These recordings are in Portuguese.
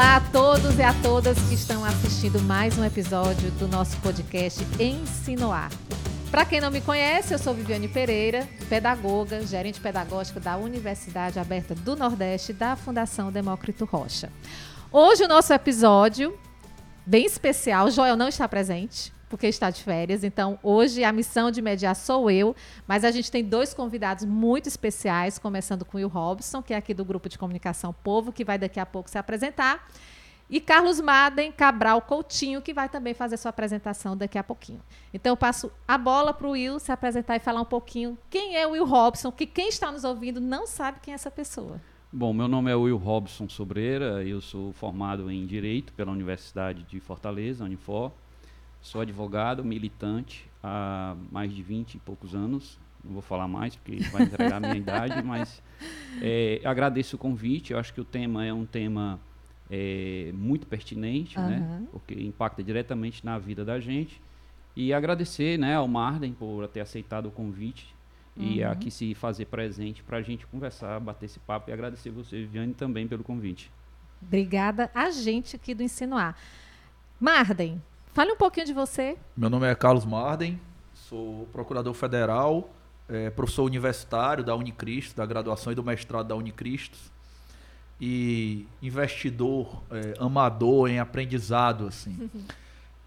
Olá a todos e a todas que estão assistindo mais um episódio do nosso podcast Ensinoar. Para quem não me conhece, eu sou Viviane Pereira, pedagoga, gerente pedagógica da Universidade Aberta do Nordeste da Fundação Demócrito Rocha. Hoje o nosso episódio bem especial, Joel não está presente, porque está de férias. Então, hoje a missão de mediar sou eu, mas a gente tem dois convidados muito especiais, começando com o Will Robson, que é aqui do grupo de comunicação Povo, que vai daqui a pouco se apresentar. E Carlos Maden Cabral Coutinho, que vai também fazer sua apresentação daqui a pouquinho. Então, eu passo a bola para o Will se apresentar e falar um pouquinho quem é o Will Robson, que quem está nos ouvindo não sabe quem é essa pessoa. Bom, meu nome é Will Robson Sobreira, eu sou formado em Direito pela Universidade de Fortaleza, Unifor. Sou advogado, militante há mais de 20 e poucos anos. Não vou falar mais porque vai entregar a minha idade, mas é, agradeço o convite. Eu acho que o tema é um tema é, muito pertinente, uhum. né? Porque impacta diretamente na vida da gente. E agradecer né, ao Marden por ter aceitado o convite uhum. e aqui se fazer presente para a gente conversar, bater esse papo e agradecer você, Viviane, também pelo convite. Obrigada a gente aqui do Insinuar. Marden, fale um pouquinho de você. Meu nome é Carlos Marden, sou procurador federal, é, professor universitário da Unicristo, da graduação e do mestrado da Unicristo e investidor, é, amador em aprendizado, assim.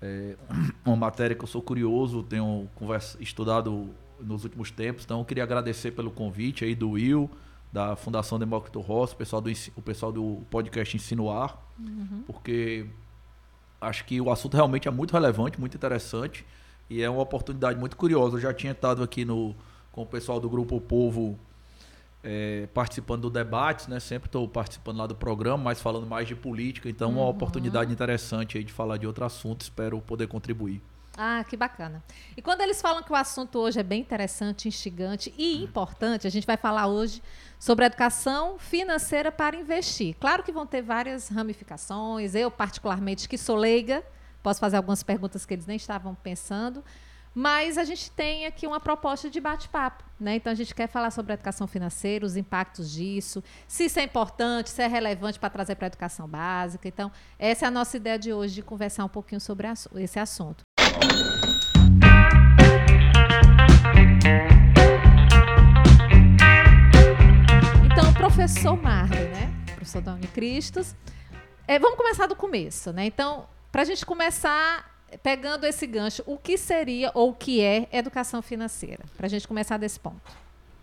É, uma matéria que eu sou curioso, tenho conversa, estudado nos últimos tempos, então eu queria agradecer pelo convite aí do Will, da Fundação Demócrito Rossi, o pessoal do, o pessoal do podcast Insinuar, uhum. porque acho que o assunto realmente é muito relevante, muito interessante e é uma oportunidade muito curiosa. Eu já tinha estado aqui no, com o pessoal do Grupo Povo é, participando do debate, né? Sempre estou participando lá do programa, mas falando mais de política. Então, uhum. uma oportunidade interessante aí de falar de outro assunto. Espero poder contribuir. Ah, que bacana. E quando eles falam que o assunto hoje é bem interessante, instigante e importante, a gente vai falar hoje sobre educação financeira para investir. Claro que vão ter várias ramificações. Eu, particularmente, que sou leiga, posso fazer algumas perguntas que eles nem estavam pensando. Mas a gente tem aqui uma proposta de bate-papo, né? Então a gente quer falar sobre a educação financeira, os impactos disso, se isso é importante, se é relevante para trazer para a educação básica. Então, essa é a nossa ideia de hoje, de conversar um pouquinho sobre esse assunto. Professor Marley, né? Professor da Unicristos. É, vamos começar do começo, né? Então, para a gente começar pegando esse gancho, o que seria ou o que é educação financeira? Para a gente começar desse ponto.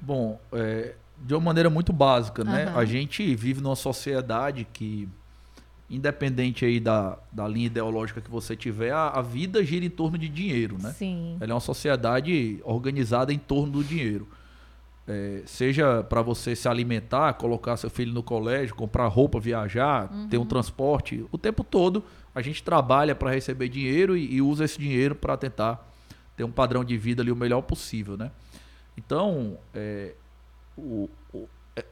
Bom, é, de uma maneira muito básica, né? Uhum. A gente vive numa sociedade que, independente aí da, da linha ideológica que você tiver, a, a vida gira em torno de dinheiro, né? Sim. Ela é uma sociedade organizada em torno do dinheiro. É, seja para você se alimentar, colocar seu filho no colégio, comprar roupa, viajar, uhum. ter um transporte, o tempo todo a gente trabalha para receber dinheiro e, e, usa esse dinheiro para tentar ter um padrão de vida ali o melhor possível, né? Então, é, o, o,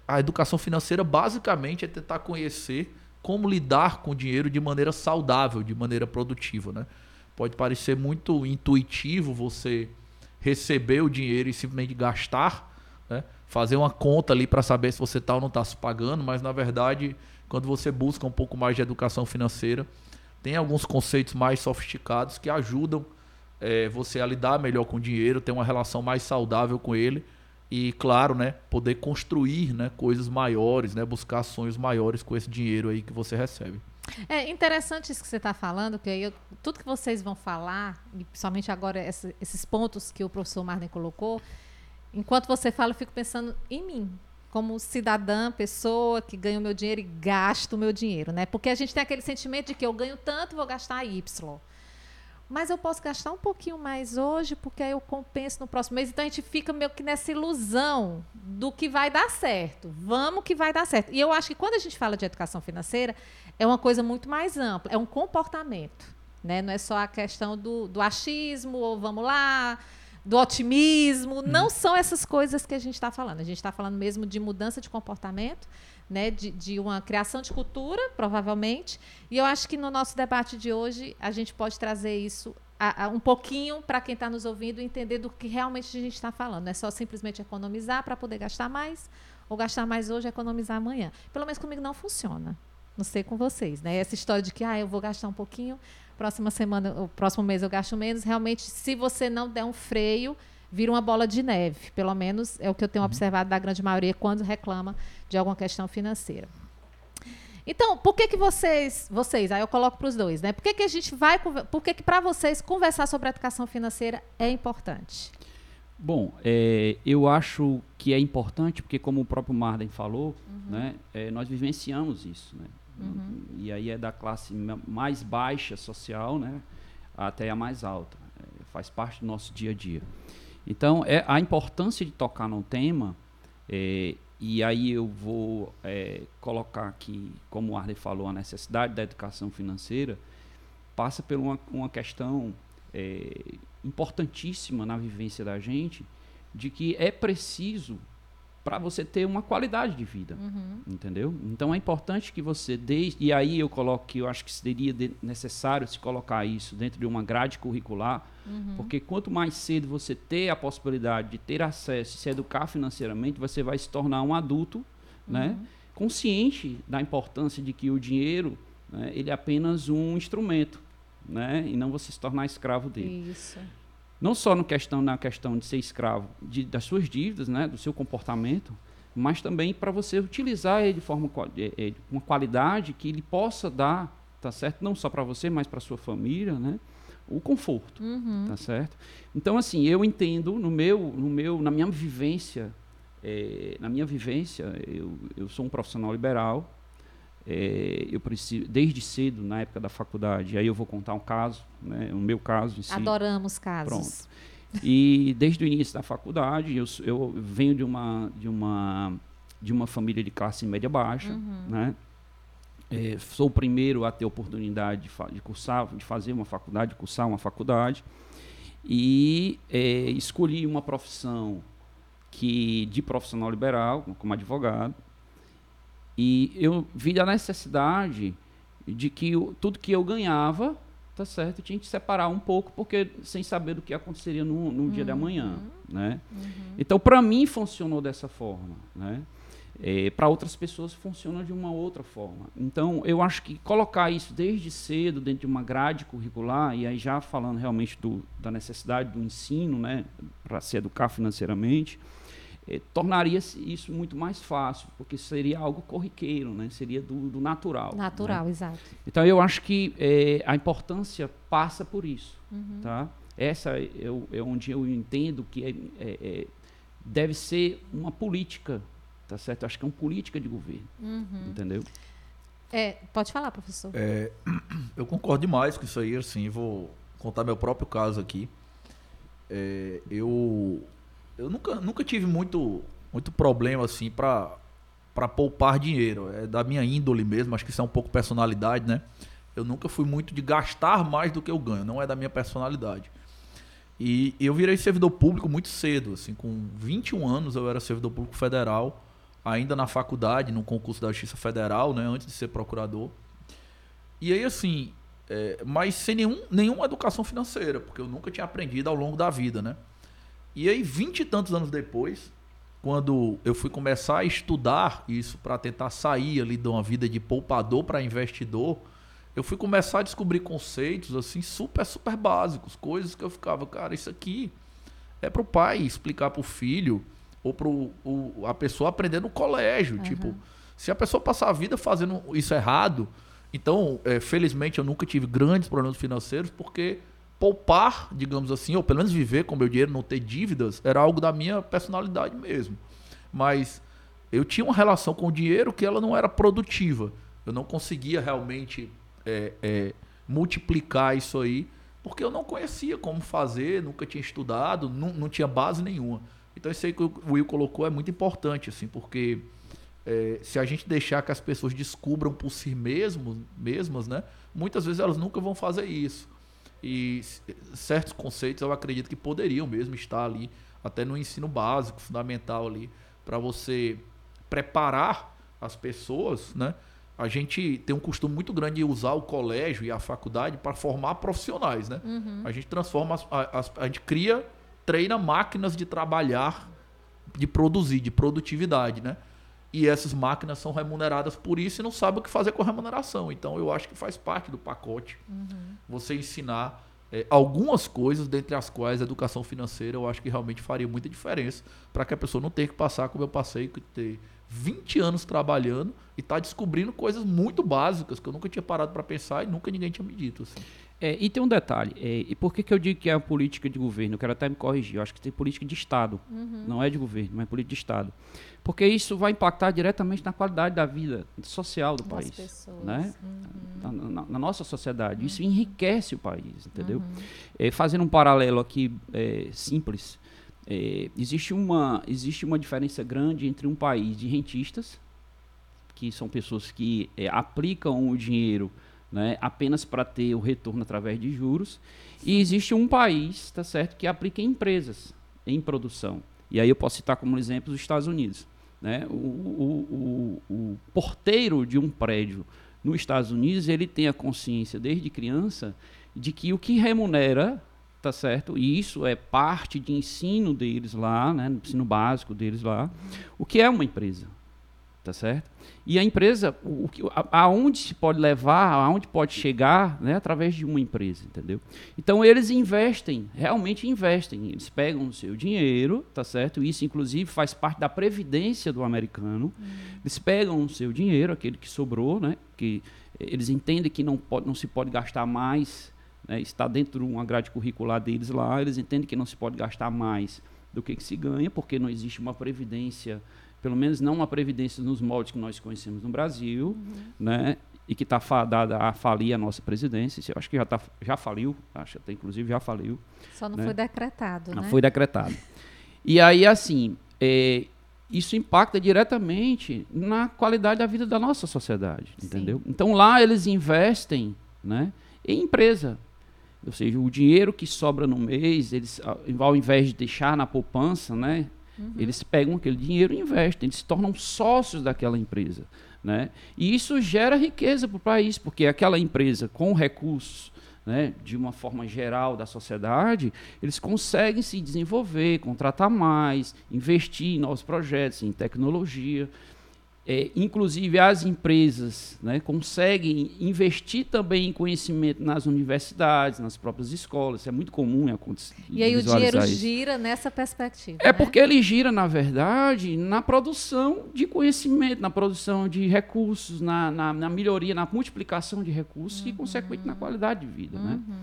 a educação financeira basicamente é tentar conhecer como lidar com o dinheiro de maneira saudável, de maneira produtiva, né? Pode parecer muito intuitivo você receber o dinheiro e simplesmente gastar, né? fazer uma conta ali para saber se você está ou não está se pagando, mas na verdade, quando você busca um pouco mais de educação financeira, tem alguns conceitos mais sofisticados que ajudam é, você a lidar melhor com o dinheiro, ter uma relação mais saudável com ele e, claro, né, poder construir né, coisas maiores, né, buscar sonhos maiores com esse dinheiro aí que você recebe. É interessante isso que você está falando, que eu, tudo que vocês vão falar, e principalmente agora esses pontos que o professor Marden colocou, enquanto você fala, eu fico pensando em mim, como cidadã, pessoa que ganha o meu dinheiro e gasto o meu dinheiro, né? Porque a gente tem aquele sentimento de que eu ganho tanto, vou gastar Y. Mas eu posso gastar um pouquinho mais hoje, porque aí eu compenso no próximo mês. Então a gente fica meio que nessa ilusão do que vai dar certo. Vamos que vai dar certo. E eu acho que quando a gente fala de educação financeira, é uma coisa muito mais ampla, é um comportamento. Né? Não é só a questão do, do achismo, ou vamos lá, do otimismo. Uhum. Não são essas coisas que a gente está falando. A gente está falando mesmo de mudança de comportamento, né, de, de, uma criação de cultura, provavelmente. E eu acho que no nosso debate de hoje a gente pode trazer isso a, a, um pouquinho para quem está nos ouvindo entender do que realmente a gente está falando. Não é só simplesmente economizar para poder gastar mais, ou gastar mais hoje e economizar amanhã. Pelo menos comigo não funciona. Não sei com vocês, né? Essa história de que ah, eu vou gastar um pouquinho, próxima semana, o próximo mês eu gasto menos. Realmente, se você não der um freio, vira uma bola de neve. Pelo menos é o que eu tenho uhum. observado da grande maioria quando reclama de alguma questão financeira. Então, por que que vocês, vocês, aí eu coloco para os dois, né? Por que que a gente vai, por que que para vocês conversar sobre educação financeira é importante? Bom, é, eu acho que é importante porque, como o próprio Marden falou, uhum. né, é, nós vivenciamos isso, né? Uhum. E aí é da classe mais baixa social, né, até a mais alta. É, faz parte do nosso dia a dia. Então, é a importância de tocar no tema é, e aí eu vou é, colocar aqui, como o Arley falou, a necessidade da educação financeira passa por uma, uma questão é, importantíssima na vivência da gente, de que é preciso para você ter uma qualidade de vida, uhum. entendeu? Então é importante que você dê e aí eu coloco que eu acho que seria necessário se colocar isso dentro de uma grade curricular, uhum. porque quanto mais cedo você ter a possibilidade de ter acesso, se educar financeiramente, você vai se tornar um adulto, né, uhum. né, consciente da importância de que o dinheiro, né, ele é apenas um instrumento, né, e não você se tornar escravo dele. Isso não só no questão, na questão de ser escravo de, das suas dívidas, né, do seu comportamento, mas também para você utilizar ele de forma é, é, uma qualidade que ele possa dar, tá certo? Não só para você, mas para sua família, né? O conforto, uhum. tá certo? Então assim, eu entendo no meu, no meu, na minha vivência, é, na minha vivência, eu, eu sou um profissional liberal, é, eu preciso, desde cedo, na época da faculdade, aí eu vou contar um caso, né, o meu caso em si. Adoramos casos. Pronto. E desde o início da faculdade, eu, eu venho de uma, de, uma, de uma família de classe média baixa, uhum. né? É, sou o primeiro a ter oportunidade de, de, cursar, de fazer uma faculdade, de cursar uma faculdade. E é, escolhi uma profissão que de profissional liberal, como advogado, e eu vi a necessidade de que eu, tudo que eu ganhava, tá certo, tinha que separar um pouco, porque sem saber do que aconteceria no, no uhum. dia de amanhã, uhum. né? Uhum. Então, para mim, funcionou dessa forma, né? É, para outras pessoas funciona de uma outra forma. Então, eu acho que colocar isso desde cedo dentro de uma grade curricular, e aí já falando realmente do, da necessidade do ensino, né, para se educar financeiramente, eh, tornaria isso muito mais fácil, porque seria algo corriqueiro, né? seria do, do natural. Natural, né? exato. Então eu acho que eh, a importância passa por isso. Uhum. Tá? Essa é, é, onde eu entendo que é, é, é, deve ser uma política, tá certo? Eu acho que é uma política de governo, uhum. entendeu? É, pode falar, professor. É, eu concordo demais com isso aí, assim, vou contar meu próprio caso aqui. É, eu eu nunca, nunca tive muito, muito problema assim para para poupar dinheiro. É da minha índole mesmo, acho que isso é um pouco personalidade, né? Eu nunca fui muito de gastar mais do que eu ganho, não é da minha personalidade. E eu virei servidor público muito cedo, assim, com 21 anos eu era servidor público federal, ainda na faculdade, no concurso da Justiça Federal, né, antes de ser procurador. E aí, assim, é, mas sem nenhum, nenhuma educação financeira, porque eu nunca tinha aprendido ao longo da vida, né? E aí, vinte e tantos anos depois, quando eu fui começar a estudar isso para tentar sair ali de uma vida de poupador para investidor, eu fui começar a descobrir conceitos assim super, super básicos, coisas que eu ficava, cara, isso aqui é para o pai explicar para o filho ou para a pessoa aprender no colégio. Uhum. Tipo, se a pessoa passar a vida fazendo isso errado, então, é, felizmente, eu nunca tive grandes problemas financeiros porque poupar, digamos assim, ou pelo menos viver com meu dinheiro, não ter dívidas, era algo da minha personalidade mesmo. Mas eu tinha uma relação com o dinheiro que ela não era produtiva. Eu não conseguia realmente é, é, multiplicar isso aí, porque eu não conhecia como fazer, nunca tinha estudado, não, não tinha base nenhuma. Então isso aí que o Will colocou é muito importante, assim, porque é, se a gente deixar que as pessoas descubram por si mesmos, mesmas, né, muitas vezes elas nunca vão fazer isso. E certos conceitos eu acredito que poderiam mesmo estar ali, até no ensino básico, fundamental ali, para você preparar as pessoas, né? A gente tem um costume muito grande de usar o colégio e a faculdade para formar profissionais, né? Uhum. A gente transforma, as, as, a gente cria, treina máquinas de trabalhar, de produzir, de produtividade, né? E essas máquinas são remuneradas por isso e não sabem o que fazer com a remuneração. Então eu acho que faz parte do pacote uhum. você ensinar é, algumas coisas, dentre as quais a educação financeira eu acho que realmente faria muita diferença para que a pessoa não tenha que passar como eu passei, que ter 20 anos trabalhando e tá descobrindo coisas muito básicas que eu nunca tinha parado para pensar e nunca ninguém tinha me dito. Assim. É, e tem um detalhe, é, e por que, que eu digo que é a política de governo? Eu quero até me corrigir, eu acho que tem política de Estado, uhum. não é de governo, mas é política de Estado. Porque isso vai impactar diretamente na qualidade da vida social do das país. Pessoas. Né? Uhum. Na, na, na, nossa sociedade. Uhum. Isso enriquece o país, entendeu? Uhum. É, fazendo um paralelo aqui é, simples, é, existe, uma, existe uma diferença grande entre um país de rentistas, que são pessoas que é, aplicam o dinheiro né, apenas para ter o retorno através de juros. E existe um país, tá certo, que aplica em empresas em produção. E aí eu posso citar como exemplo os Estados Unidos. Né? O, o, o, o porteiro de um prédio nos Estados Unidos ele tem a consciência desde criança de que o que remunera tá certo? E isso é parte de ensino deles lá, né, ensino básico deles lá, o que é uma empresa, tá certo? E a empresa, o, a, aonde se pode levar, aonde pode chegar, né, através de uma empresa, entendeu? Então eles investem, realmente investem, eles pegam o seu dinheiro, tá certo? Isso inclusive faz parte da previdência do americano. Uhum. Eles pegam o seu dinheiro, aquele que sobrou, né, que eles entendem que não pode, não se pode gastar mais, né, está dentro de uma grade curricular deles lá, eles entendem que não se pode gastar mais do que, que se ganha, porque não existe uma previdência pelo menos não uma previdência nos moldes que nós conhecemos no Brasil, uhum. né? E que está fadada a falir a nossa presidência. Eu acho que já, tá, já faliu, acho até inclusive já faliu. Só não né? foi decretado, Não né? foi decretado. E aí, assim, é, isso impacta diretamente na qualidade da vida da nossa sociedade, Sim. entendeu? Então lá eles investem, né, em empresa. Ou seja, o dinheiro que sobra no mês, eles ao invés de deixar na poupança, né, Uhum. Eles pegam aquele dinheiro e investem, eles se tornam sócios daquela empresa. Né? E isso gera riqueza para o país, porque aquela empresa com recursos né, de uma forma geral da sociedade, eles conseguem se desenvolver, contratar mais, investir em novos projetos, em tecnologia. É, inclusive as empresas né, conseguem investir também em conhecimento nas universidades, nas próprias escolas. Isso é muito comum acontecer. E aí o dinheiro isso. gira nessa perspectiva. É né? porque ele gira, na verdade, na produção de conhecimento, na produção de recursos, na, na, na melhoria, na multiplicação de recursos uhum. e, consequentemente, na qualidade de vida. Né? Uhum. Né?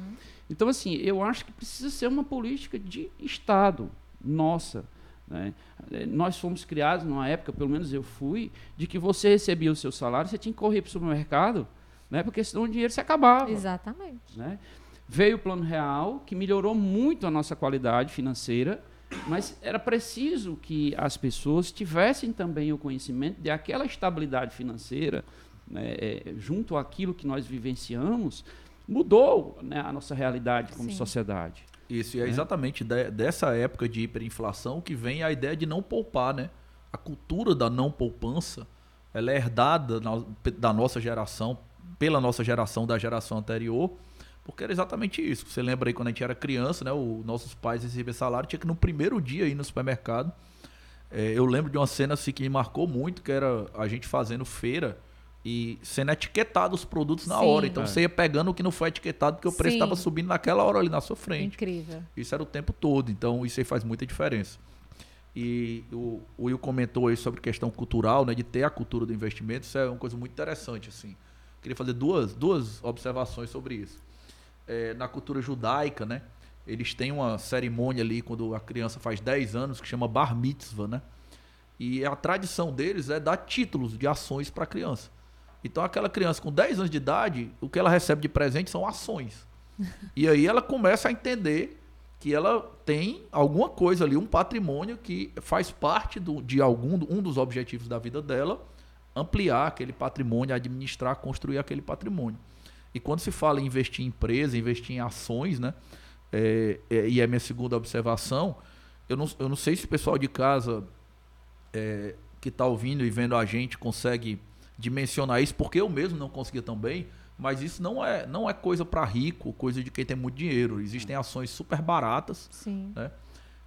Então, assim, eu acho que precisa ser uma política de Estado nossa né? É, nós fomos criados numa época, pelo menos eu fui, de que você recebia o seu salário, você tinha que correr para o supermercado, né? porque senão o dinheiro se acabava. Exatamente. Né? Veio o Plano Real, que melhorou muito a nossa qualidade financeira, mas era preciso que as pessoas tivessem também o conhecimento de aquela estabilidade financeira, né? é, junto àquilo que nós vivenciamos, mudou né, a nossa realidade como Sim. sociedade. Isso, e é, é. exatamente de, dessa época de hiperinflação que vem a ideia de não poupar, né? A cultura da não poupança, ela é herdada na, da nossa geração, pela nossa geração, da geração anterior, porque era exatamente isso. Você lembra aí quando a gente era criança, né? Os nossos pais recebiam salário, tinha que no primeiro dia ir no supermercado. É, eu lembro de uma cena assim que me marcou muito, que era a gente fazendo feira e sendo etiquetado os produtos na Sim. hora. Então é. você ia pegando o que não foi etiquetado, porque o preço estava subindo naquela hora ali na sua frente. Incrível. Isso era o tempo todo. Então isso aí faz muita diferença. E o, o Will comentou aí sobre questão cultural, né, de ter a cultura do investimento. Isso é uma coisa muito interessante. assim. Queria fazer duas, duas observações sobre isso. É, na cultura judaica, né, eles têm uma cerimônia ali quando a criança faz 10 anos que chama Bar Mitzvah, né? E a tradição deles é dar títulos de ações para a criança. Então aquela criança com 10 anos de idade, o que ela recebe de presente são ações. E aí ela começa a entender que ela tem alguma coisa ali, um patrimônio que faz parte do, de algum um dos objetivos da vida dela, ampliar aquele patrimônio, administrar, construir aquele patrimônio. E quando se fala em investir em empresa, investir em ações, né? É, é, e é minha segunda observação, eu não, eu não sei se o pessoal de casa é, que está ouvindo e vendo a gente consegue de mencionar isso, porque eu mesmo não conseguia tão bem, mas isso não é, não é coisa para rico, coisa de quem tem muito dinheiro. Existem ações super baratas. Sim. Né?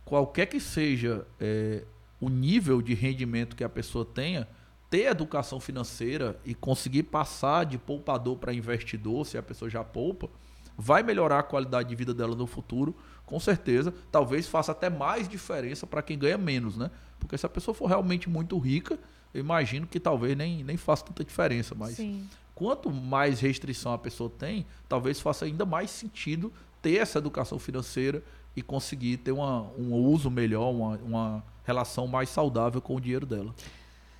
Qualquer que seja é, o nível de rendimento que a pessoa tenha, ter educação financeira e conseguir passar de poupador para investidor, se a pessoa já poupa, vai melhorar a qualidade de vida dela no futuro, com certeza. Talvez faça até mais diferença para quem ganha menos, né? Porque se a pessoa for realmente muito rica, eu imagino que talvez nem, nem faça tanta diferença. Mas Sim. quanto mais restrição a pessoa tem, talvez faça ainda mais sentido ter essa educação financeira e conseguir ter uma, um uso melhor, uma, uma relação mais saudável com o dinheiro dela.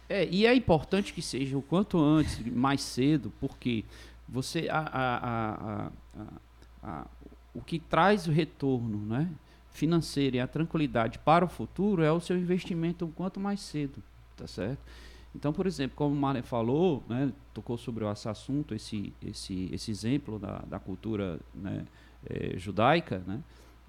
É, e é importante que seja o quanto antes, mais cedo, porque você a, a, a, o que traz o retorno né, financeiro e a tranquilidade para o futuro é o seu investimento o quanto mais cedo, tá certo? Então, por exemplo, como o Marlon falou, né, tocou sobre esse assunto, esse, esse, esse exemplo da, da cultura né, é, judaica, né,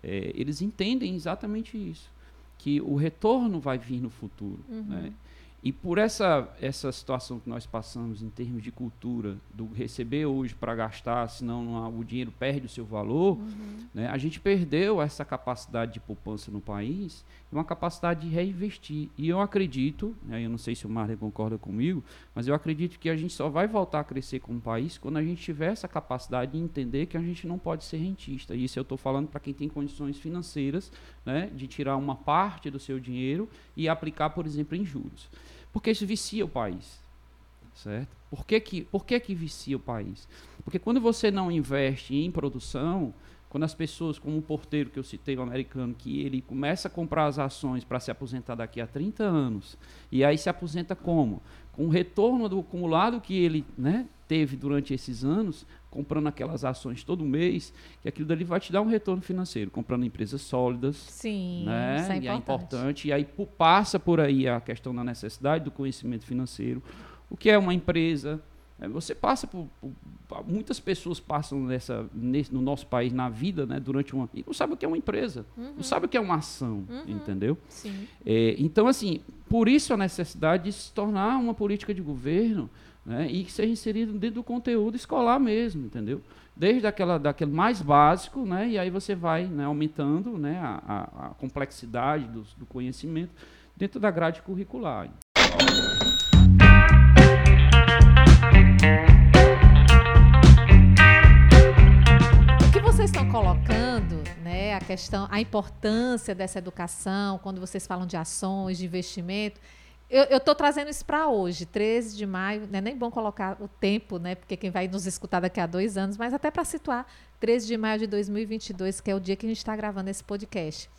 é, eles entendem exatamente isso, que o retorno vai vir no futuro. Uhum. Né? E por essa, essa situação que nós passamos em termos de cultura, do receber hoje para gastar, senão o dinheiro perde o seu valor, uhum. né, a gente perdeu essa capacidade de poupança no país e uma capacidade de reinvestir. E eu acredito, né, eu não sei se o Marley concorda comigo, mas eu acredito que a gente só vai voltar a crescer como país quando a gente tiver essa capacidade de entender que a gente não pode ser rentista. E isso eu estou falando para quem tem condições financeiras né, de tirar uma parte do seu dinheiro e aplicar, por exemplo, em juros. Porque isso vicia o país. Certo? Por que, que, por que, que vicia o país? Porque quando você não investe em produção, quando as pessoas, como o porteiro que eu citei, o americano, que ele começa a comprar as ações para se aposentar daqui a 30 anos, e aí se aposenta como? Com o retorno do acumulado que ele né, teve durante esses anos, comprando aquelas ações todo mês, que aquilo dali vai te dar um retorno financeiro, comprando empresas sólidas. Sim, né? isso é e importante. é importante. E aí passa por aí a questão da necessidade do conhecimento financeiro. O que é uma empresa? É, você passa por, por, muitas pessoas passam nessa nesse, no nosso país na vida, né, durante uma e não sabe o que é uma empresa, uhum. não sabe o que é uma ação, uhum. entendeu? É, então assim, por isso a necessidade de se tornar uma política de governo né, e que seja inserido dentro do conteúdo escolar mesmo, entendeu? Desde aquela, daquele mais básico, né, e aí você vai né, aumentando né, a, a, a complexidade do, do conhecimento dentro da grade curricular. O que vocês estão colocando, né, a questão, a importância dessa educação, quando vocês falam de ações, de investimento, eu estou trazendo isso para hoje, 13 de maio. Não é nem bom colocar o tempo, né? Porque quem vai nos escutar daqui a dois anos, mas até para situar, 13 de maio de 2022, que é o dia que a gente está gravando esse podcast.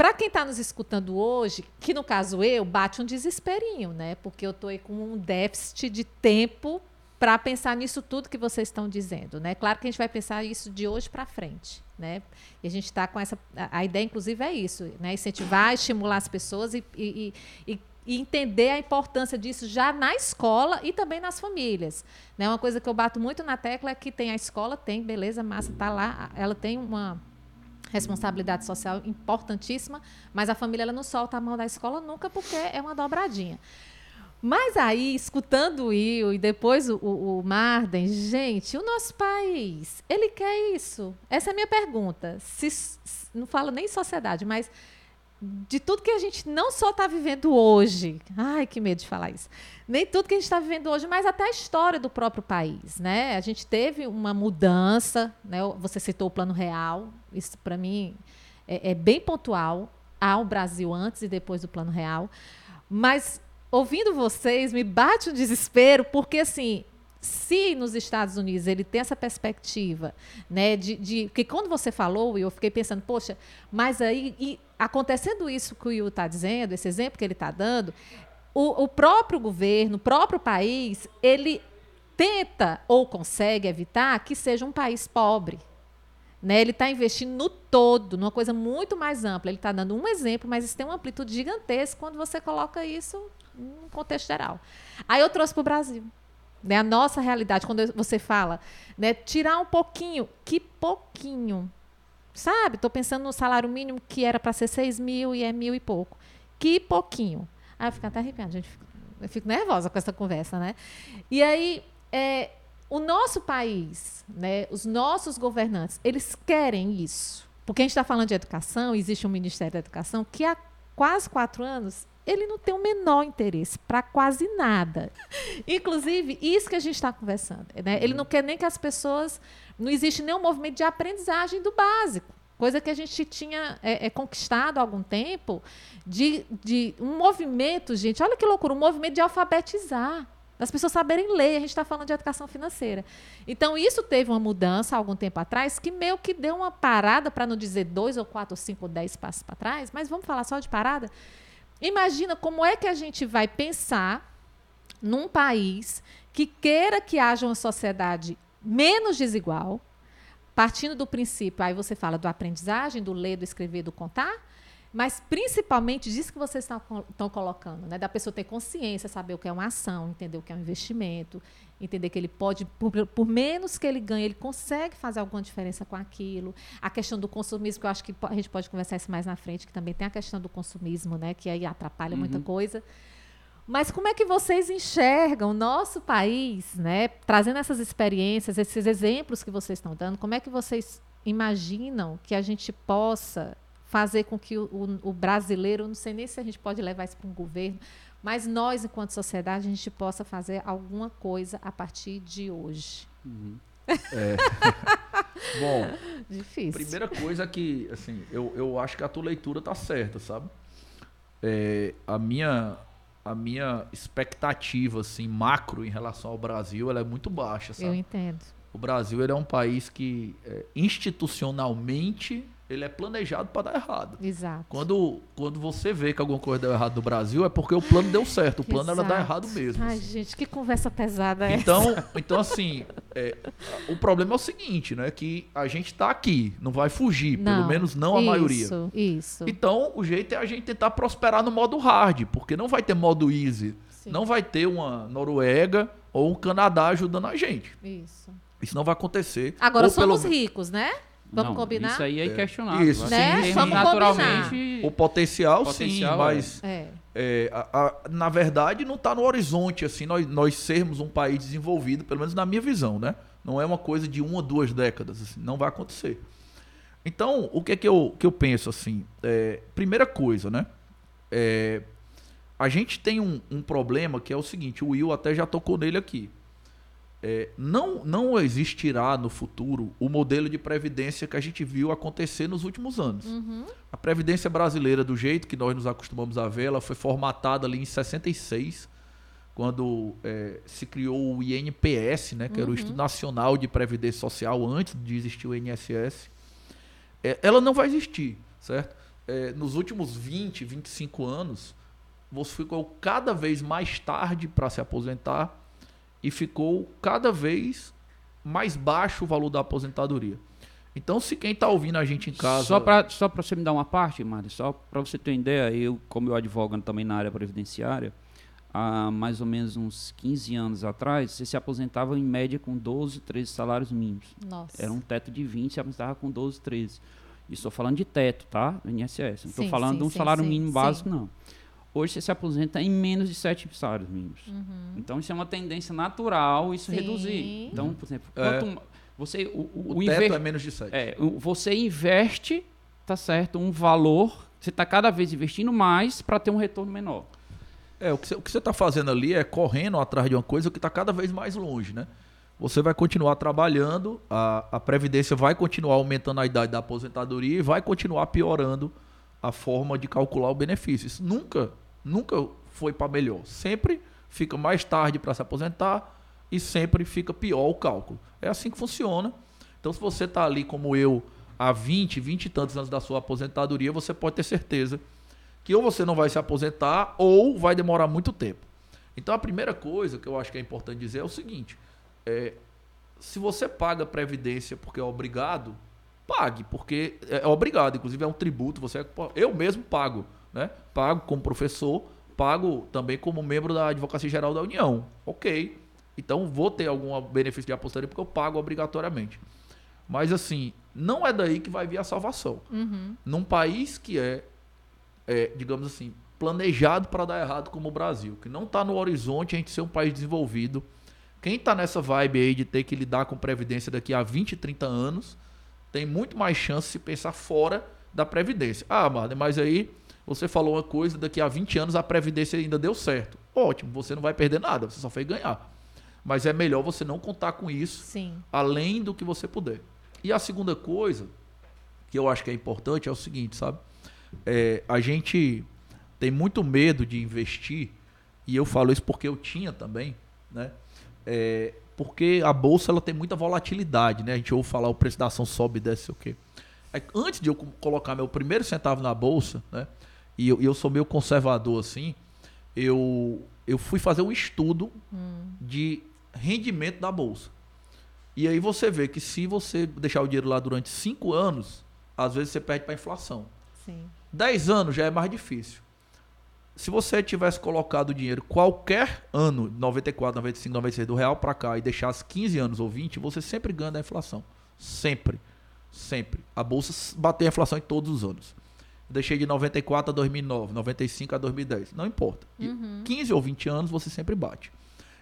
Para quem está nos escutando hoje, que no caso eu, bate um desesperinho, né? Porque eu estou com um déficit de tempo para pensar nisso tudo que vocês estão dizendo, né? Claro que a gente vai pensar isso de hoje para frente, né? E a gente está com essa, a, ideia inclusive é isso, né? Incentivar, estimular as pessoas e, e, e e entender a importância disso já na escola e também nas famílias. Né? Uma coisa que eu bato muito na tecla é que tem a escola, tem, beleza, massa, tá lá, ela tem uma responsabilidade social importantíssima, mas a família ela não solta a mão da escola nunca porque é uma dobradinha. Mas aí, escutando o Will e depois o, o, o, Marden, gente, o nosso país, ele quer isso? Essa é a minha pergunta. Se, não falo nem sociedade, mas de tudo que a gente não só está vivendo hoje, ai que medo de falar isso, nem tudo que a gente está vivendo hoje, mas até a história do próprio país, né? A gente teve uma mudança, né? Você citou o Plano Real, isso para mim é, é, bem pontual. Ao Brasil antes e depois do Plano Real, mas ouvindo vocês me bate um desespero porque assim se nos Estados Unidos ele tem essa perspectiva, né, de, de que quando você falou, eu fiquei pensando, poxa, mas aí e, acontecendo isso que o Yu está dizendo, esse exemplo que ele está dando, o, o próprio governo, o próprio país, ele tenta ou consegue evitar que seja um país pobre. Né? Ele está investindo no todo, numa coisa muito mais ampla. Ele está dando um exemplo, mas isso tem uma amplitude gigantesca quando você coloca isso num contexto geral. Aí eu trouxe para o Brasil. Né? A nossa realidade, quando você fala, né? tirar um pouquinho, que pouquinho. Sabe? Estou pensando no salário mínimo que era para ser 6 mil e é mil e pouco. Que pouquinho. Aí eu fico até arrepiada, gente. Eu fico nervosa com essa conversa, né? E aí, é, o nosso país, né, os nossos governantes, eles querem isso. Porque a gente está falando de educação, existe um Ministério da Educação que há quase quatro anos ele não tem o menor interesse para quase nada. Inclusive, isso que a gente está conversando. Né? Ele não quer nem que as pessoas. Não existe nenhum movimento de aprendizagem do básico. Coisa que a gente tinha é, é, conquistado há algum tempo, de, de um movimento, gente, olha que loucura, um movimento de alfabetizar das pessoas saberem ler. A gente está falando de educação financeira. Então, isso teve uma mudança há algum tempo atrás que meio que deu uma parada, para não dizer dois ou quatro, ou cinco, ou dez passos para trás, mas vamos falar só de parada. Imagina como é que a gente vai pensar num país que queira que haja uma sociedade menos desigual, partindo do princípio, aí você fala do aprendizagem, do ler, do escrever, do contar, mas principalmente disso que vocês estão colocando, né? Da pessoa ter consciência, saber o que é uma ação, entender o que é um investimento, entender que ele pode, por, por, menos que ele ganhe, ele consegue fazer alguma diferença com aquilo. A questão do consumismo, que eu acho que a gente pode conversar isso mais na frente, que também tem a questão do consumismo, né? Que aí atrapalha uhum. muita coisa. Mas como é que vocês enxergam o nosso país, né? Trazendo essas experiências, esses exemplos que vocês estão dando, como é que vocês imaginam que a gente possa fazer com que o, o, o brasileiro, não sei nem se a gente pode levar isso para um governo, mas nós, enquanto sociedade, a gente possa fazer alguma coisa a partir de hoje. Uhum. É. Bom, Difícil. primeira coisa que, assim, eu, eu acho que a tua leitura tá certa, sabe? É, a minha a minha expectativa assim macro em relação ao Brasil ela é muito baixa, sabe? Eu entendo. O Brasil ele é um país que é, institucionalmente ele é planejado para dar errado. Exato. Quando, quando você vê que alguma coisa deu errado no Brasil, é porque o plano deu certo. O plano Exato. era dar errado mesmo. Ai, assim. gente, que conversa pesada é então, essa? Então, assim, é, o problema é o seguinte, né? Que a gente está aqui, não vai fugir, não, pelo menos não a isso, maioria. Isso. Então, o jeito é a gente tentar prosperar no modo hard, porque não vai ter modo easy. Sim. Não vai ter uma Noruega ou um Canadá ajudando a gente. Isso. Isso não vai acontecer. Agora somos pelo... ricos, né? Vamos não, combinar? Isso aí é inquestionável. Isso, né? sim, Vamos naturalmente. O potencial, potencial sim, mas é. É, a, a, na verdade não está no horizonte assim nós, nós sermos um país desenvolvido, pelo menos na minha visão, né? Não é uma coisa de uma ou duas décadas, assim, não vai acontecer. Então, o que é que eu, que eu penso assim? É, primeira coisa, né? É, a gente tem um, um problema que é o seguinte, o Will até já tocou nele aqui é, não, não existirá no futuro o modelo de previdência que a gente viu acontecer nos últimos anos. Uhum. A previdência brasileira, do jeito que nós nos acostumamos a ver, ela foi formatada ali em 66, quando é, se criou o INPS, né, que uhum. era o uhum. Instituto Nacional de Previdência Social, antes de existir o INSS. É, ela não vai existir, certo? É, nos últimos 20, 25 anos, você ficou cada vez mais tarde para se aposentar e ficou cada vez mais baixo o valor da aposentadoria. Então, se quem está ouvindo a gente em casa. Só para só você me dar uma parte, Mário, só para você ter uma ideia, eu, como eu advogo também na área previdenciária, há mais ou menos uns 15 anos atrás, você se aposentava em média com 12, 13 salários mínimos. Nossa. Era um teto de 20, se aposentava com 12, 13. E estou falando de teto, tá? INSS. Não estou falando sim, de um sim, salário sim, mínimo básico, não hoje você se aposenta em menos de sete salários mínimos. Uhum. Então isso é uma tendência natural isso Sim. reduzir. Então, por exemplo, é. você o, o, o teto é menos de sete. É, você investe, tá certo, um valor, você está cada vez investindo mais para ter um retorno menor. É, o que você está fazendo ali é correndo atrás de uma coisa que está cada vez mais longe, né? Você vai continuar trabalhando, a, a Previdência vai continuar aumentando a idade da aposentadoria e vai continuar piorando a forma de calcular o benefício. Isso nunca, nunca foi para melhor. Sempre fica mais tarde para se aposentar e sempre fica pior o cálculo. É assim que funciona. Então, se você está ali como eu há 20, 20 e tantos anos da sua aposentadoria, você pode ter certeza que ou você não vai se aposentar ou vai demorar muito tempo. Então, a primeira coisa que eu acho que é importante dizer é o seguinte: é, se você paga previdência porque é obrigado, pague, porque é, é obrigado, inclusive é um tributo, você eu mesmo pago, né? Pago como professor, pago também como membro da Advocacia Geral da União. OK. Então vou ter algum benefício de apostadoria porque eu pago obrigatoriamente. Mas assim, não é daí que vai vir a salvação. Uhum. Num país que é, é digamos assim, planejado para dar errado como o Brasil, que não está no horizonte a gente ser um país desenvolvido. Quem está nessa vibe aí de ter que lidar com previdência daqui a 20, 30 anos, tem muito mais chance de pensar fora da Previdência. Ah, Marden, mas aí Você falou uma coisa, daqui a 20 anos a Previdência ainda deu certo. Ótimo, você não vai perder nada, você só foi ganhar. Mas é melhor você não contar com isso, Sim. além do que você puder. E a segunda coisa, que eu acho que é importante, é o seguinte, sabe? É, a gente tem muito medo de investir, e eu falo isso porque eu tinha também, né? É, porque a bolsa ela tem muita volatilidade, né? A gente ouve falar o preço da ação sobe e desce, sei o quê. Aí, antes de eu colocar meu primeiro centavo na bolsa, né? E eu, eu sou meio conservador assim, eu, eu fui fazer um estudo de rendimento da bolsa. E aí você vê que se você deixar o dinheiro lá durante 5 anos, às vezes você perde para inflação. Sim. 10 anos já é mais difícil. Se você tivesse colocado o dinheiro qualquer ano, 94, 95, 96 do real para cá e deixasse 15 anos ou 20, você sempre ganha da inflação. Sempre. Sempre. A bolsa bateu a inflação em todos os anos. Deixei de 94 a 2009, 95 a 2010. Não importa. De 15 ou 20 anos você sempre bate.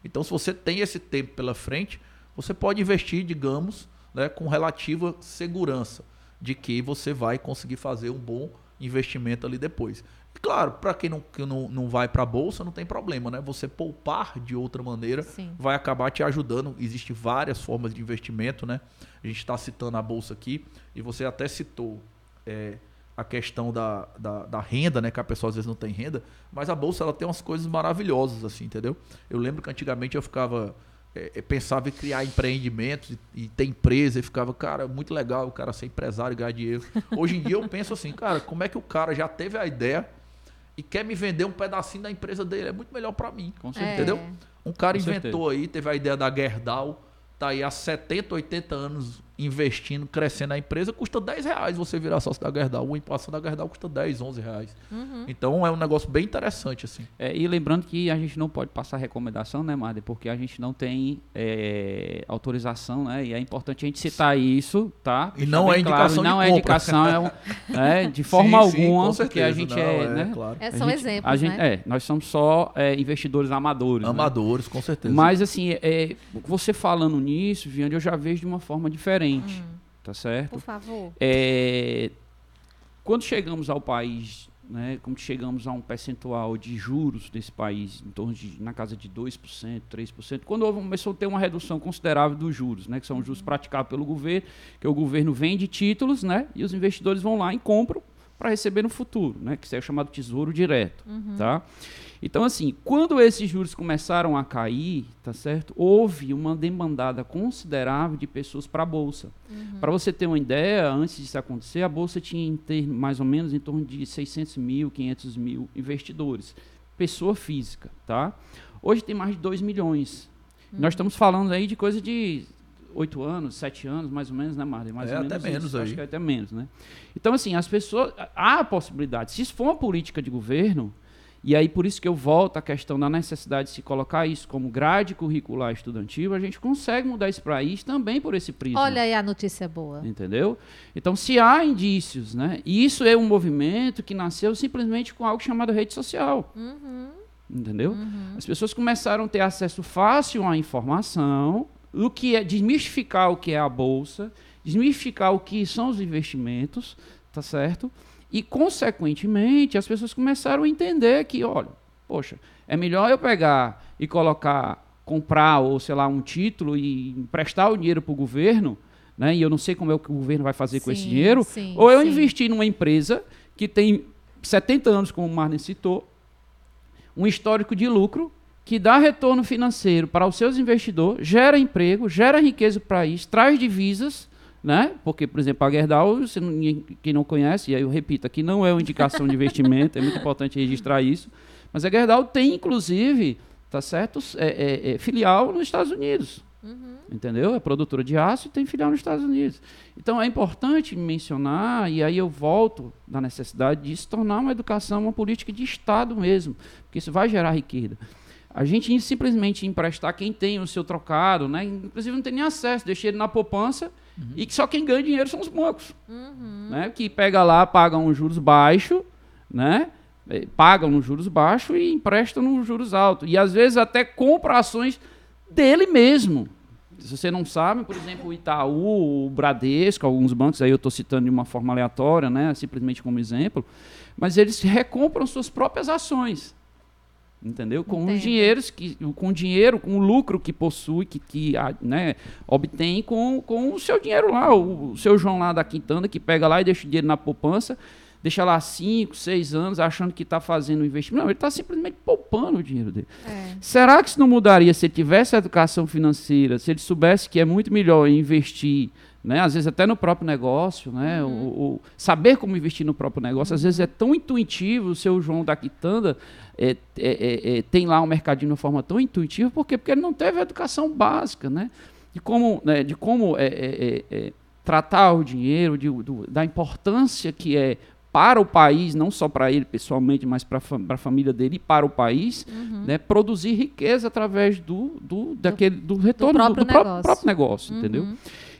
Então, se você tem esse tempo pela frente, você pode investir, digamos, né, com relativa segurança de que você vai conseguir fazer um bom investimento ali depois. E claro, para quem não, que não, não vai para a bolsa, não tem problema, né? Você poupar de outra maneira Sim. vai acabar te ajudando. Existem várias formas de investimento, né? A gente está citando a bolsa aqui e você até citou é, a questão da, da, da renda, né? Que a pessoa às vezes não tem renda, mas a bolsa ela tem umas coisas maravilhosas, assim, entendeu? Eu lembro que antigamente eu ficava é, é, pensava em criar empreendimentos e, e ter empresa e ficava, cara, muito legal o cara ser empresário e ganhar dinheiro. Hoje em dia eu penso assim, cara, como é que o cara já teve a ideia e quer me vender um pedacinho da empresa dele? É muito melhor para mim. Com É. certeza. Entendeu? Um cara Com inventou aí, teve a ideia da Gerdau, tá aí há 70, 80 anos investindo, crescendo a empresa, custa 10 reais você virar sócio da Gerdau. Uma inflação da Gerdau custa 10, 11 reais. Então é um negócio bem interessante, assim. É, e lembrando que a gente não pode passar recomendação, né, Madre? Porque a gente não tem é, autorização, né? E é importante a gente citar isso, tá? E não Deixar é indicação de Não é indicação, é, um- é, de forma Sim, sim, alguma, com porque a gente Não, é, né? claro. É, são gente- exemplos, a gente- né? É, nós somos só é, investidores amadores. né? Amadores, com certeza. Mas assim, é, você falando nisso, Viane, eu já vejo de uma forma diferente, Hum. tá certo? Por favor. É, quando chegamos ao país, né, quando chegamos a um percentual de juros desse país em torno de na casa de 2%, 3%, quando houve- começou a ter uma redução considerável dos juros, né, que são os juros praticados pelo governo, que o governo vende títulos, né, e os investidores vão lá e compram para receber no futuro, né, que isso é o chamado tesouro direto, tá? Então, assim, quando esses juros começaram a cair, tá certo? Houve uma demandada considerável de pessoas para a bolsa. Para você ter uma ideia, antes disso acontecer, a bolsa tinha ter, mais ou menos em torno de 600 mil, 500 mil investidores, pessoa física, tá? Hoje tem mais de 2 milhões. Nós estamos falando aí de coisa de 8 anos, 7 anos, mais ou menos, né, Marley? Mais É, ou até menos menos isso. aí. Acho que é até menos, né? Então, assim, as pessoas. Há a possibilidade. Se isso for uma política de governo, e aí por isso que eu volto à questão da necessidade de se colocar isso como grade curricular estudantil, a gente consegue mudar esse país também por esse prisma. Olha aí a notícia boa. Entendeu? Então, se há indícios, né? E isso é um movimento que nasceu simplesmente com algo chamado rede social. Entendeu? As pessoas começaram a ter acesso fácil à informação, o que é desmistificar o que é a bolsa, desmistificar o que são os investimentos, tá certo? E consequentemente, as pessoas começaram a entender que, olha, poxa, é melhor eu pegar e colocar comprar ou sei lá um título e emprestar o dinheiro para o governo, né? E eu não sei como é o que o governo vai fazer com esse Sim, dinheiro, sim, ou eu sim. investir numa empresa que tem 70 anos, como o Marne citou, um histórico de lucro que dá retorno financeiro para os seus investidores, gera emprego, gera riqueza para o país, traz divisas, né? Porque, por exemplo, a Gerdau, não- quem não conhece, e aí eu repito, aqui não é uma indicação de investimento, é muito importante registrar isso, mas a Gerdau tem, inclusive, tá certo, é, é- é filial nos Estados Unidos. Entendeu? É produtora de aço e tem filial nos Estados Unidos. Então é importante mencionar, e aí eu volto da necessidade de se tornar uma educação, uma política de Estado mesmo, porque isso vai gerar riqueza. A gente simplesmente emprestar quem tem o seu trocado, né? inclusive não tem nem acesso, deixa ele na poupança e que só quem ganha dinheiro são os bancos. Né? Que pega lá, paga uns juros baixos, né? Eh, pagam nos juros baixos e emprestam nos juros altos. E às vezes até compra ações dele mesmo. Se você não sabe, por exemplo, o Itaú, o Bradesco, alguns bancos, aí eu estou citando de uma forma aleatória, né, simplesmente como exemplo, mas eles recompram suas próprias ações. Entendeu? Com Entendo. os dinheiros que, com o dinheiro, com o lucro que possui, que, que ah, né, obtém com, com o seu dinheiro lá, o, o seu João lá da Quintana, que pega lá e deixa o dinheiro na poupança, deixa lá 5, 6 anos, achando que está fazendo um investimento. Não, ele está simplesmente poupando o dinheiro dele. É. Será que isso não mudaria se ele tivesse educação financeira, se ele soubesse que é muito melhor investir, né, às vezes até no próprio negócio, né, o, o- saber como investir no próprio negócio, às vezes é tão intuitivo, o seu João da Quitanda é, é, é, é, tem lá um mercadinho de uma forma tão intuitiva, por quê? Porque ele não teve a educação básica, né, de como, né, de como é, é, tratar o dinheiro, de- do- da importância que é para o país, não só para ele pessoalmente, mas para a família dele e para o país, Uhum. né, produzir riqueza através do, do, daquele, do retorno do, próprio do próprio, negócio. próprio negócio, entendeu?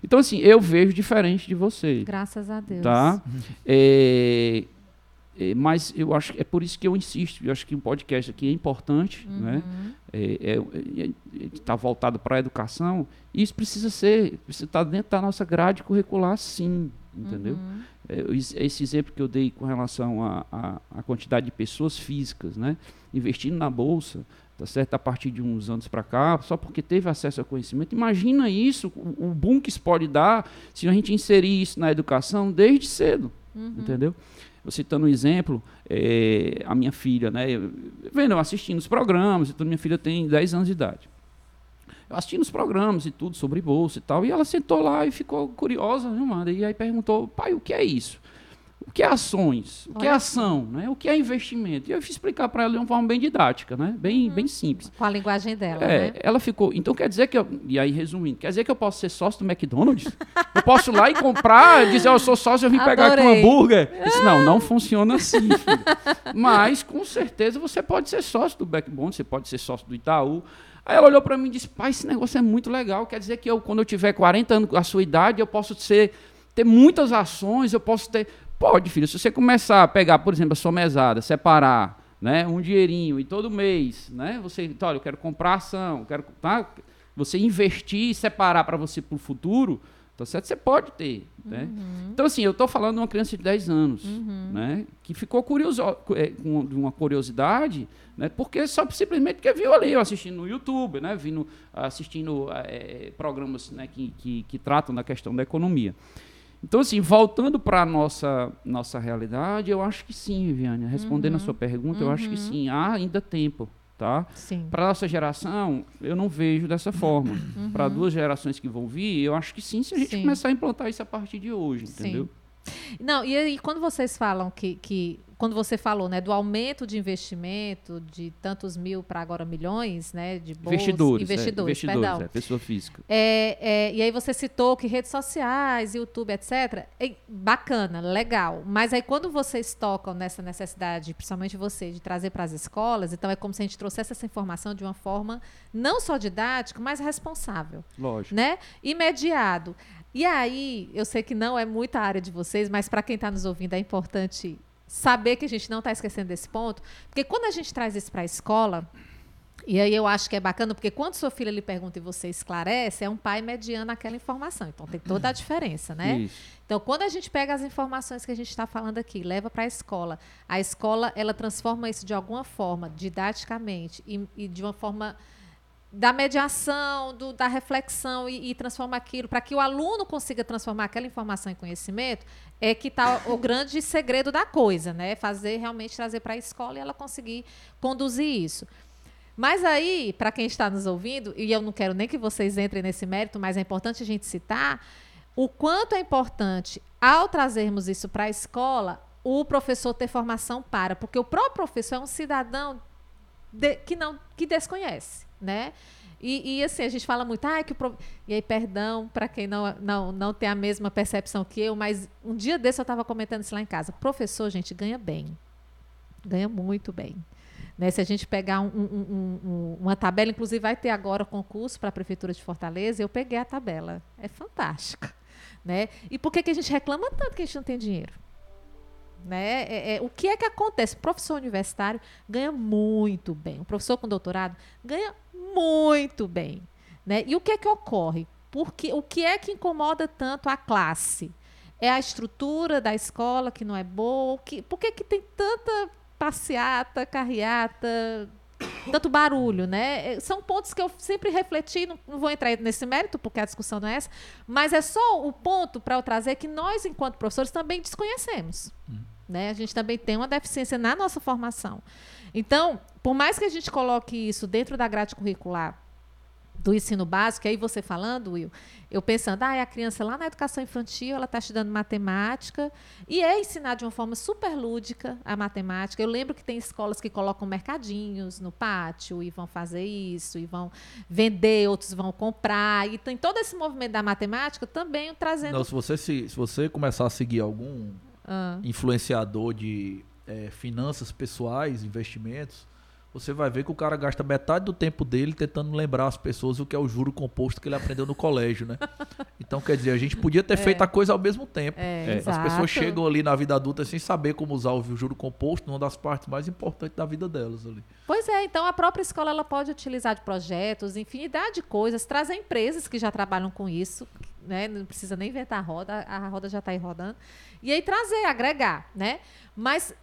Então, assim, eu vejo diferente de você, Graças a Deus. tá? É, é, mas eu acho que é por isso que eu insisto, eu acho que um podcast aqui é importante, né? Uhum. Está voltado para a educação, e isso precisa ser, precisa estar dentro da nossa grade curricular, sim, entendeu? Uhum. É, es- esse exemplo que eu dei com relação à quantidade de pessoas físicas, né, investindo na bolsa, tá certo, a partir de uns anos para cá, só porque teve acesso ao conhecimento. Imagina isso, o, o boom que isso pode dar se a gente inserir isso na educação desde cedo, Uhum. entendeu? Eu citando um exemplo, é, a minha filha, né, eu- vendo, eu assistindo os programas, e tudo, minha filha tem 10 anos de idade. Eu assistindo os programas e tudo sobre bolsa e tal, e ela sentou lá e ficou curiosa, né? E aí perguntou, pai, o que é isso? O que é ações? O que é ação? Né? O que é investimento? E eu fui explicar para ela de uma forma bem didática, né? bem, bem simples. Com a linguagem dela, É, né? ela ficou. Então quer dizer que eu. E aí, resumindo, quer dizer que eu posso ser sócio do McDonald's? eu posso ir lá e comprar, dizer, eu sou sócio, eu vim pegar aqui um Adorei. hambúrguer? Eu disse, não, não funciona assim, filho. Mas, com certeza, você pode ser sócio do Backbone, você pode ser sócio do Itaú. Aí ela olhou para mim e disse, pai, esse negócio é muito legal. Quer dizer que eu, quando eu tiver 40 anos, a sua idade, eu posso ser, ter muitas ações, eu posso ter. Pode, filho. Se você começar a pegar, por exemplo, a sua mesada, separar né, um dinheirinho e todo mês, né, você, então, olha, eu quero comprar ação, quero, tá, você investir e separar para você para o futuro, tá certo? Você pode ter, né? Então, assim, eu estou falando de uma criança de 10 anos, né, que ficou curioso, é, com uma curiosidade, né, porque só simplesmente porque viu ali, eu assistindo no YouTube, né, vindo, assistindo eh, programas né, que, que, que tratam da questão da economia. Então, assim, voltando para a nossa, nossa realidade, eu acho que sim, Viviane. Respondendo a sua pergunta, eu acho que sim, há ainda tempo. Tá? Sim. Para a nossa geração, eu não vejo dessa forma. Para duas gerações que vão vir, eu acho que sim, se a gente Sim. começar a implantar isso a partir de hoje, Sim. Não, e aí quando vocês falam que, que quando você falou, né, do aumento de investimento de tantos mil para agora milhões, né, de Investidores, investidores, é, investidores, perdão. é, pessoa física. É, é, e aí você citou que redes sociais, YouTube, etc. é bacana, legal. Mas aí quando vocês tocam nessa necessidade, principalmente você, de trazer para as escolas, então é como se a gente trouxesse essa informação de uma forma não só didática, mas responsável Lógico. né? Imediado. E aí, eu sei que não é muita área de vocês, mas para quem está nos ouvindo é importante saber que a gente não está esquecendo desse ponto, porque quando a gente traz isso para a escola, e aí eu acho que é bacana, porque quando sua filha lhe pergunta e você esclarece, é um pai mediando aquela informação. Então tem toda a diferença, né? Isso. Então, quando a gente pega as informações que a gente está falando aqui, leva para a escola, a escola ela transforma isso de alguma forma, didaticamente, e, e de uma forma da mediação, do- da reflexão e, e transforma aquilo para que o aluno consiga transformar aquela informação em conhecimento, é que está o grande segredo da coisa, né? Fazer realmente trazer para a escola e ela conseguir conduzir isso. Mas aí, para quem está nos ouvindo, e eu não quero nem que vocês entrem nesse mérito, mas é importante a gente citar o quanto é importante, ao trazermos isso para a escola, o professor ter formação para, porque o próprio professor é um cidadão de- que não que desconhece, né? E, e, assim, a gente fala muito, ah, que pro... e aí, perdão para quem não, não, não tem a mesma percepção que eu, mas um dia desse eu estava comentando isso lá em casa. Professor, gente, ganha bem. Ganha muito bem. Né? Se a gente pegar um- um- um- uma tabela, inclusive vai ter agora concurso para a Prefeitura de Fortaleza, eu peguei a tabela. É fantástica. Né? E por que, que a gente reclama tanto que a gente não tem dinheiro? Né? É- é- o que é que acontece? O professor universitário ganha muito bem. O professor com doutorado ganha muito bem. Né? E o que é que ocorre? Porque, o que é que incomoda tanto a classe? É a estrutura da escola que não é boa? Que, por que, que tem tanta passeata, carreata, tanto barulho, né? É, são pontos que eu sempre refleti, não, não, vou entrar nesse mérito, porque a discussão não é essa, mas é só o ponto para eu trazer que nós, enquanto professores, também desconhecemos. Hum. Né? A gente também tem uma deficiência na nossa formação. Então, por mais que a gente coloque isso dentro da grade curricular do ensino básico, aí você falando, Will, eu pensando, ah, a criança lá na educação infantil, ela está estudando matemática e é ensinar de uma forma super lúdica a matemática. Eu lembro que tem escolas que colocam mercadinhos no pátio e vão fazer isso, e vão vender, outros vão comprar. E tem todo esse movimento da matemática também trazendo. Não, se você, se, se você começar a seguir algum ah. influenciador de é, finanças pessoais, investimentos, você vai ver que o cara gasta metade do tempo dele tentando lembrar as pessoas o que é o juro composto que ele aprendeu no colégio, né? Então, quer dizer, a gente podia ter é. feito a coisa ao mesmo tempo. É, as pessoas chegam ali na vida adulta sem saber como usar o juro composto, uma das partes mais importantes da vida delas ali. Pois é, então a própria escola ela pode utilizar de projetos, infinidade de coisas, trazer empresas que já trabalham com isso, né? Não precisa nem inventar a roda, a roda já está aí rodando. E aí trazer, agregar, né? Mas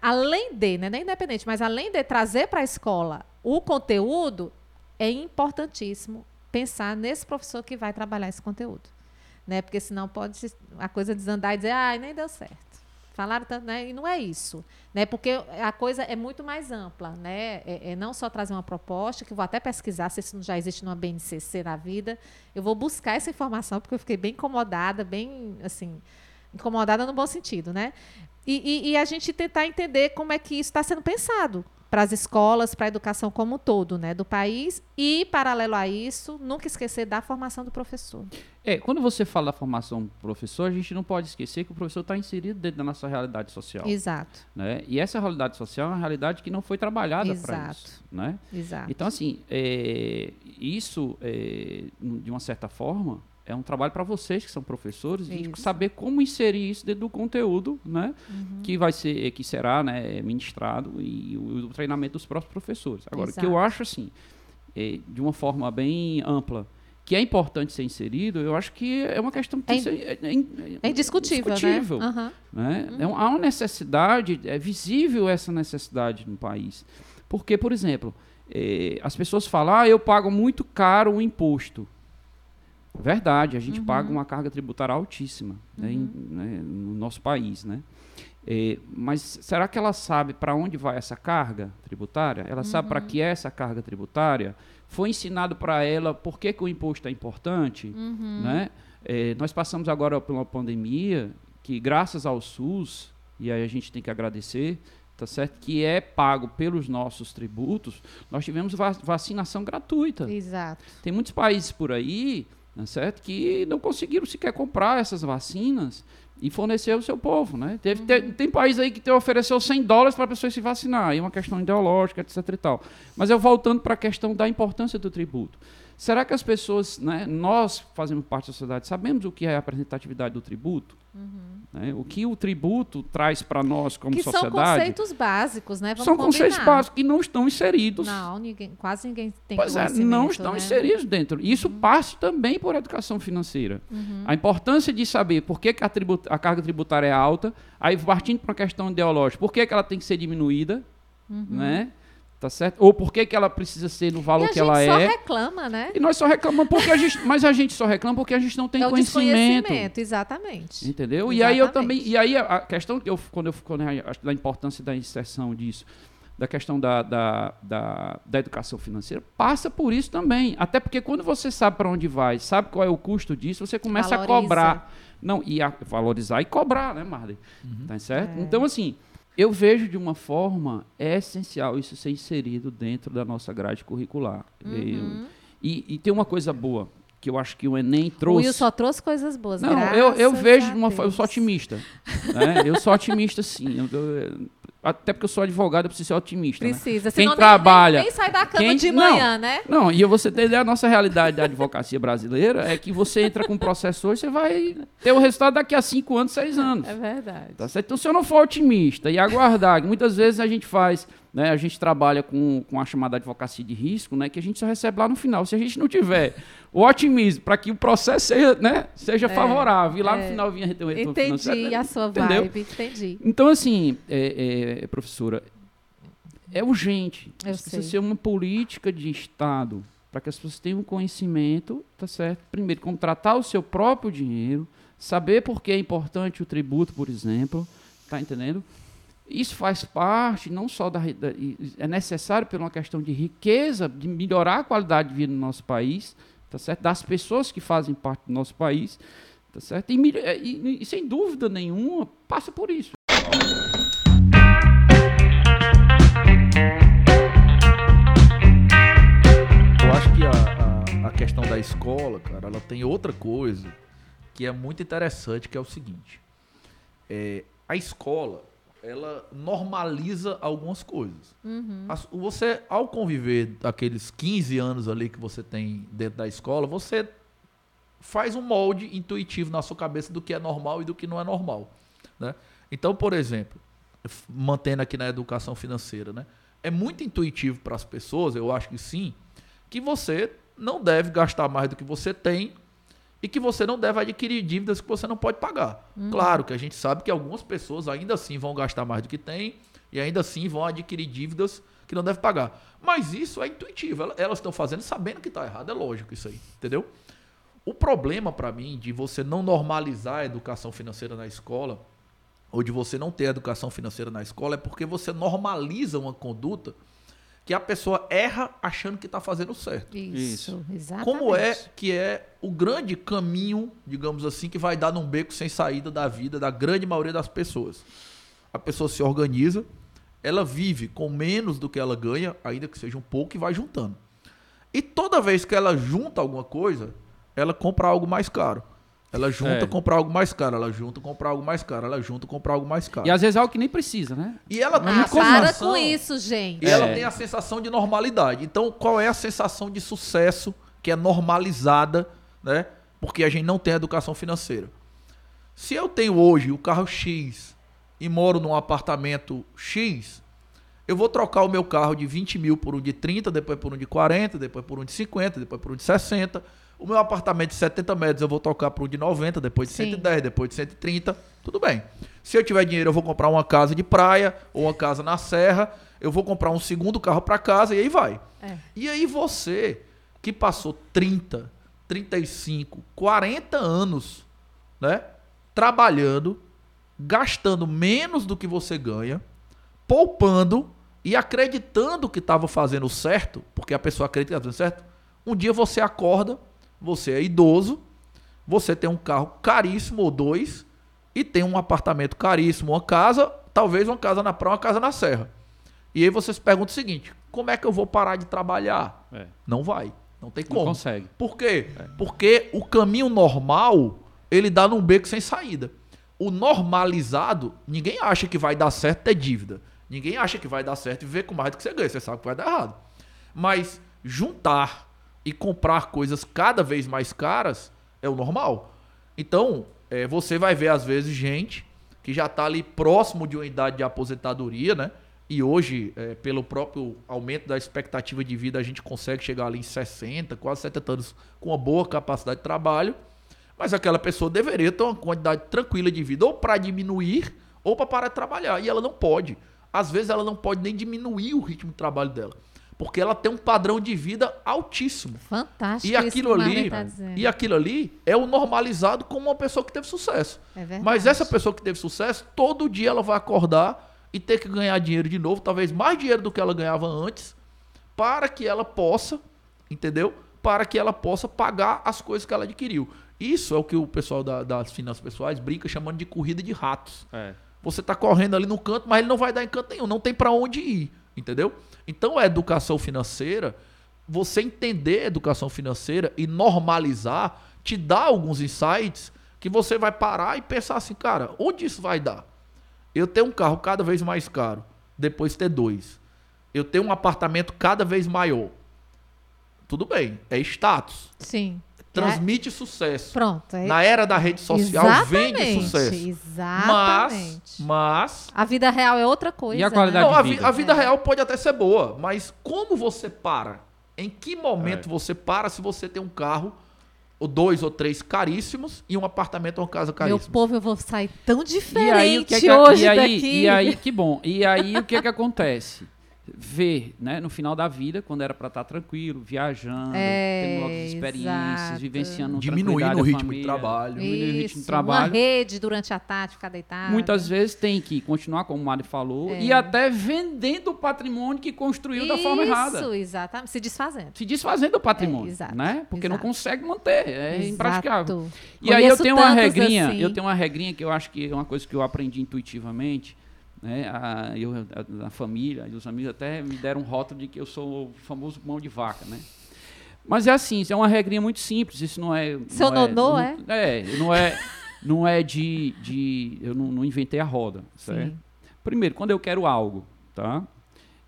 além de, né, nem independente, mas além de trazer para a escola o conteúdo, é importantíssimo pensar nesse professor que vai trabalhar esse conteúdo. Né? Porque senão pode a coisa desandar e dizer, ah, nem deu certo. Falaram tanto, né? E não é isso. Né? Porque a coisa é muito mais ampla. Né? É, é não só trazer uma proposta, que vou até pesquisar se isso já existe numa BNCC na vida. Eu vou buscar essa informação, porque eu fiquei bem incomodada, bem assim, incomodada no bom sentido, né? E, e, e a gente tentar entender como é que isso está sendo pensado para as escolas, para a educação como um todo, né, do país e paralelo a isso, nunca esquecer da formação do professor. É, quando você fala da formação do professor, a gente não pode esquecer que o professor está inserido dentro da nossa realidade social. Exato. Né? E essa realidade social é uma realidade que não foi trabalhada para isso, né? Exato. Então assim, é, isso é, de uma certa forma é um trabalho para vocês que são professores de saber como inserir isso dentro do conteúdo, né, uhum. que vai ser, que será, né, ministrado e o, o treinamento dos próprios professores. Agora, o que eu acho assim, é, de uma forma bem ampla, que é importante ser inserido, eu acho que é uma questão que é, ser, é, é, é indiscutível, indiscutível né? Uhum. né? Uhum. há uma necessidade, é visível essa necessidade no país, porque, por exemplo, eh, as pessoas falam, ah, eu pago muito caro o imposto. Verdade, a gente uhum. paga uma carga tributária altíssima né, em, uhum. né, no nosso país, né? É, mas será que ela sabe para onde vai essa carga tributária? Ela uhum. sabe para que é essa carga tributária? Foi ensinado para ela por que, que, o imposto é importante? Uhum. Né? É, nós passamos agora por uma pandemia que, graças ao SUS, e aí a gente tem que agradecer, tá certo? Que é pago pelos nossos tributos, nós tivemos vacinação gratuita. Exato. Tem muitos países por aí certo? que não conseguiram sequer comprar essas vacinas e fornecer ao seu povo. Né? Teve, uhum. tem, tem país aí que te ofereceu 100 dólares para a pessoa se vacinar, é uma questão ideológica, etc. E tal. Mas eu voltando para a questão da importância do tributo. Será que as pessoas, né, nós fazemos parte da sociedade, sabemos o que é a representatividade do tributo? Uhum. Né? O que o tributo traz para nós como que sociedade? São conceitos básicos, né? Vamos são combinar. conceitos básicos que não estão inseridos. Não, ninguém, quase ninguém tem Pois é, não estão né? inseridos dentro. Isso uhum. passa também por educação financeira. Uhum. A importância de saber por que, que a, tributa, a, carga tributária é alta, aí partindo para uma questão ideológica, por que, que ela tem que ser diminuída, uhum. né? Tá certo? Ou por que, que ela precisa ser no valor que ela é. a gente só reclama, né? E nós só reclamamos porque a gente. Mas a gente só reclama porque a gente não tem é conhecimento. exatamente. Entendeu? Exatamente. E aí eu também. E aí a questão que eu, quando eu quando eu, da importância da inserção disso, da questão da, da, da, da educação financeira, passa por isso também. Até porque quando você sabe para onde vai, sabe qual é o custo disso, você começa Valoriza. a cobrar. Não, e a valorizar e cobrar, né, Marley? Uhum. Tá certo? É. Então, assim, eu vejo de uma forma é essencial isso ser inserido dentro da nossa grade curricular. Uhum. E, e, tem uma coisa boa que eu acho que o Enem trouxe. O Will só trouxe coisas boas. Não, eu, eu vejo de uma forma. Eu sou otimista. né? Eu sou otimista, sim. Eu, eu, até porque eu sou advogado, eu preciso ser otimista. Né? Precisa. Né? Quem trabalha. Nem, nem, sai da cama quem, de manhã, não, né? Não, e você tem a nossa realidade da advocacia brasileira é que você entra com um processo hoje, você vai ter o resultado daqui a cinco anos, seis anos. É verdade. Tá certo? Então, se eu não for otimista e aguardar, que muitas vezes a gente faz né, a gente trabalha com, com a chamada advocacia de risco, né, que a gente só recebe lá no final. Se a gente não tiver o otimismo para que o processo seja, né, seja É, favorável, e lá é. no final vinha ter um retorno financeiro, Entendi né, a sua entendeu? vibe, entendi. Então, assim, é, é, professora, é urgente. Eu Isso precisa sei. ser uma política de Estado para que as pessoas tenham conhecimento, tá certo? Primeiro, como tratar o seu próprio dinheiro, saber por que é importante o tributo, por exemplo, tá entendendo? Isso faz parte não só da, da é necessário por uma questão de riqueza, de melhorar a qualidade de vida no nosso país, tá certo? Das pessoas que fazem parte do nosso país, tá certo? E, é, e- e sem dúvida nenhuma passa por isso. Eu acho que a, a, a questão da escola, cara, ela tem outra coisa que é muito interessante, que é o seguinte. É, a escola, ela normaliza algumas coisas. As- Você, ao conviver aqueles 15 anos ali que você tem dentro da escola, você faz um molde intuitivo na sua cabeça do que é normal e do que não é normal. Né? Então, por exemplo, mantendo aqui na educação financeira, né? é muito intuitivo para as pessoas, eu acho que sim, que você não deve gastar mais do que você tem e que você não deve adquirir dívidas que você não pode pagar. Claro que a gente sabe que algumas pessoas ainda assim vão gastar mais do que tem e ainda assim vão adquirir dívidas que não devem pagar. Mas isso é intuitivo, ela- elas estão fazendo sabendo que está errado, é lógico isso aí, entendeu? O problema para mim de você não normalizar a educação financeira na escola ou de você não ter educação financeira na escola é porque você normaliza uma conduta que a pessoa erra achando que está fazendo certo. Isso, exatamente. Como é que é o grande caminho, digamos assim, que vai dar num beco sem saída da vida da grande maioria das pessoas? A pessoa se organiza, ela vive com menos do que ela ganha, ainda que seja um pouco, e vai juntando. E toda vez que ela junta alguma coisa, ela compra algo mais caro. Ela junta É. comprar algo mais caro, ela junta comprar algo mais caro, ela junta comprar algo mais caro. E às vezes é algo que nem precisa, né? E ela tem Ah, a para sensação- com isso, gente. e ela É. tem a sensação de normalidade. Então, qual é a sensação de sucesso que é normalizada, né? Porque a gente não tem educação financeira. Se eu tenho hoje o carro X e moro num apartamento X, eu vou trocar o meu carro de 20 mil por um de 30, depois por um de 40, depois por um de 50, depois por um de 60. O meu apartamento de 70 metros eu vou trocar por um de 90, depois de Sim. 110, depois de 130. Tudo bem. Se eu tiver dinheiro, eu vou comprar uma casa de praia ou uma casa na serra. Eu vou comprar um segundo carro para casa e aí vai. É. E aí você, que passou 30, 35, 40 anos, né? Trabalhando, gastando menos do que você ganha, poupando e acreditando que estava fazendo certo, porque a pessoa acredita que está fazendo certo. Um dia você acorda, você é idoso, você tem um carro caríssimo ou dois, e tem um apartamento caríssimo, uma casa, talvez uma casa na praia, uma casa na serra. E aí você se pergunta o seguinte: como é que eu vou parar de trabalhar? É. Não vai. Não tem Não como. consegue. Por quê? Porque o caminho normal, ele dá num beco sem saída. O normalizado, ninguém acha que vai dar certo ter dívida. Ninguém acha que vai dar certo viver com mais do que você ganha. Você sabe que vai dar errado. Mas juntar e comprar coisas cada vez mais caras é o normal. Então, é, você vai ver, às vezes, gente que já está ali próximo de uma idade de aposentadoria, né? E hoje, é, pelo próprio aumento da expectativa de vida, a gente consegue chegar ali em 60, quase 70 anos com uma boa capacidade de trabalho. Mas aquela pessoa deveria ter uma quantidade tranquila de vida, ou para diminuir, ou para parar de trabalhar. E ela não pode. Às vezes ela não pode nem diminuir o ritmo de trabalho dela. Porque ela tem um padrão de vida altíssimo. Fantástico E isso aquilo ali, tá e aquilo ali é o normalizado como uma pessoa que teve sucesso. É verdade. Mas essa pessoa que teve sucesso, todo dia ela vai acordar e ter que ganhar dinheiro de novo, talvez mais dinheiro do que ela ganhava antes, para que ela possa, entendeu? Para que ela possa pagar as coisas que ela adquiriu. Isso é o que o pessoal da- das finanças pessoais brinca chamando de corrida de ratos. É. Você tá correndo ali no canto, mas ele não vai dar em canto nenhum, não tem para onde ir, entendeu? Então a educação financeira, você entender a educação financeira e normalizar, te dá alguns insights que você vai parar e pensar assim, cara, onde isso vai dar? Eu tenho um carro cada vez mais caro, depois ter dois. Eu tenho um apartamento cada vez maior. Tudo bem, é status. Sim. Transmite sucesso. Pronto. É... Na era da rede social, Exatamente, vende sucesso. Mas, Exatamente. mas A vida real é outra coisa. E a qualidade né? Não, a, vida. a vida real pode até ser boa, mas como você para? Em que momento É. você para se você tem um carro, ou dois ou três caríssimos, e um apartamento ou uma casa Meu caríssima? povo, eu vou sair tão E diferente aí, o que é que, hoje e aí, daqui. E aí, que bom. E aí, o que é que acontece? Ver, né, no final da vida, quando era para estar tranquilo, viajando, É, tendo novas experiências, exato. vivenciando Diminuindo tranquilidade o ritmo de família, trabalho. diminuindo o ritmo Isso, de trabalho. Uma rede durante a tarde, ficar deitado. Muitas vezes tem que continuar, como o Mário falou, É. e até vendendo o patrimônio que construiu da forma errada. Isso, exatamente. Se desfazendo. Se desfazendo do patrimônio, É, exato, né? Porque não exato. consegue manter, é impraticável. Exato. E aí eu Conheço tenho uma regrinha, assim. eu tenho uma regrinha que eu acho que é uma coisa que eu aprendi intuitivamente, né? A, eu, a, a família e os amigos até me deram um rótulo de que eu sou o famoso mão de vaca, né? Mas é assim, isso é uma regrinha muito simples, isso não é... Seu não nonô, não, é? É, não é, não é de... de eu não, não inventei a roda, certo? Sim. Primeiro, quando eu quero algo, tá?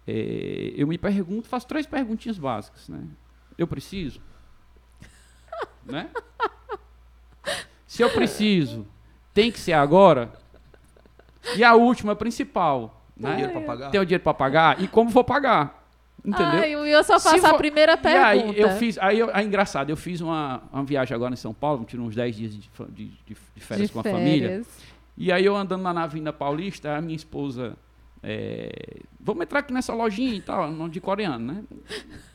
É, eu me pergunto, faço três perguntinhas básicas, né? Eu preciso? né? Se eu preciso, tem que ser agora? E a última, principal, Tem né? dinheiro pra pagar? Tem o dinheiro para pagar e como vou pagar? Entendeu? Ai, o Will só Se faço a for- primeira E pergunta. aí eu fiz, aí eu, é engraçado, eu fiz uma, uma viagem agora em São Paulo, tirei uns 10 dias de, de, de- de férias De com a família. férias. E aí eu andando lá na Avenida Paulista, a minha esposa. É, vamos entrar aqui nessa lojinha e tal, não de coreano, né?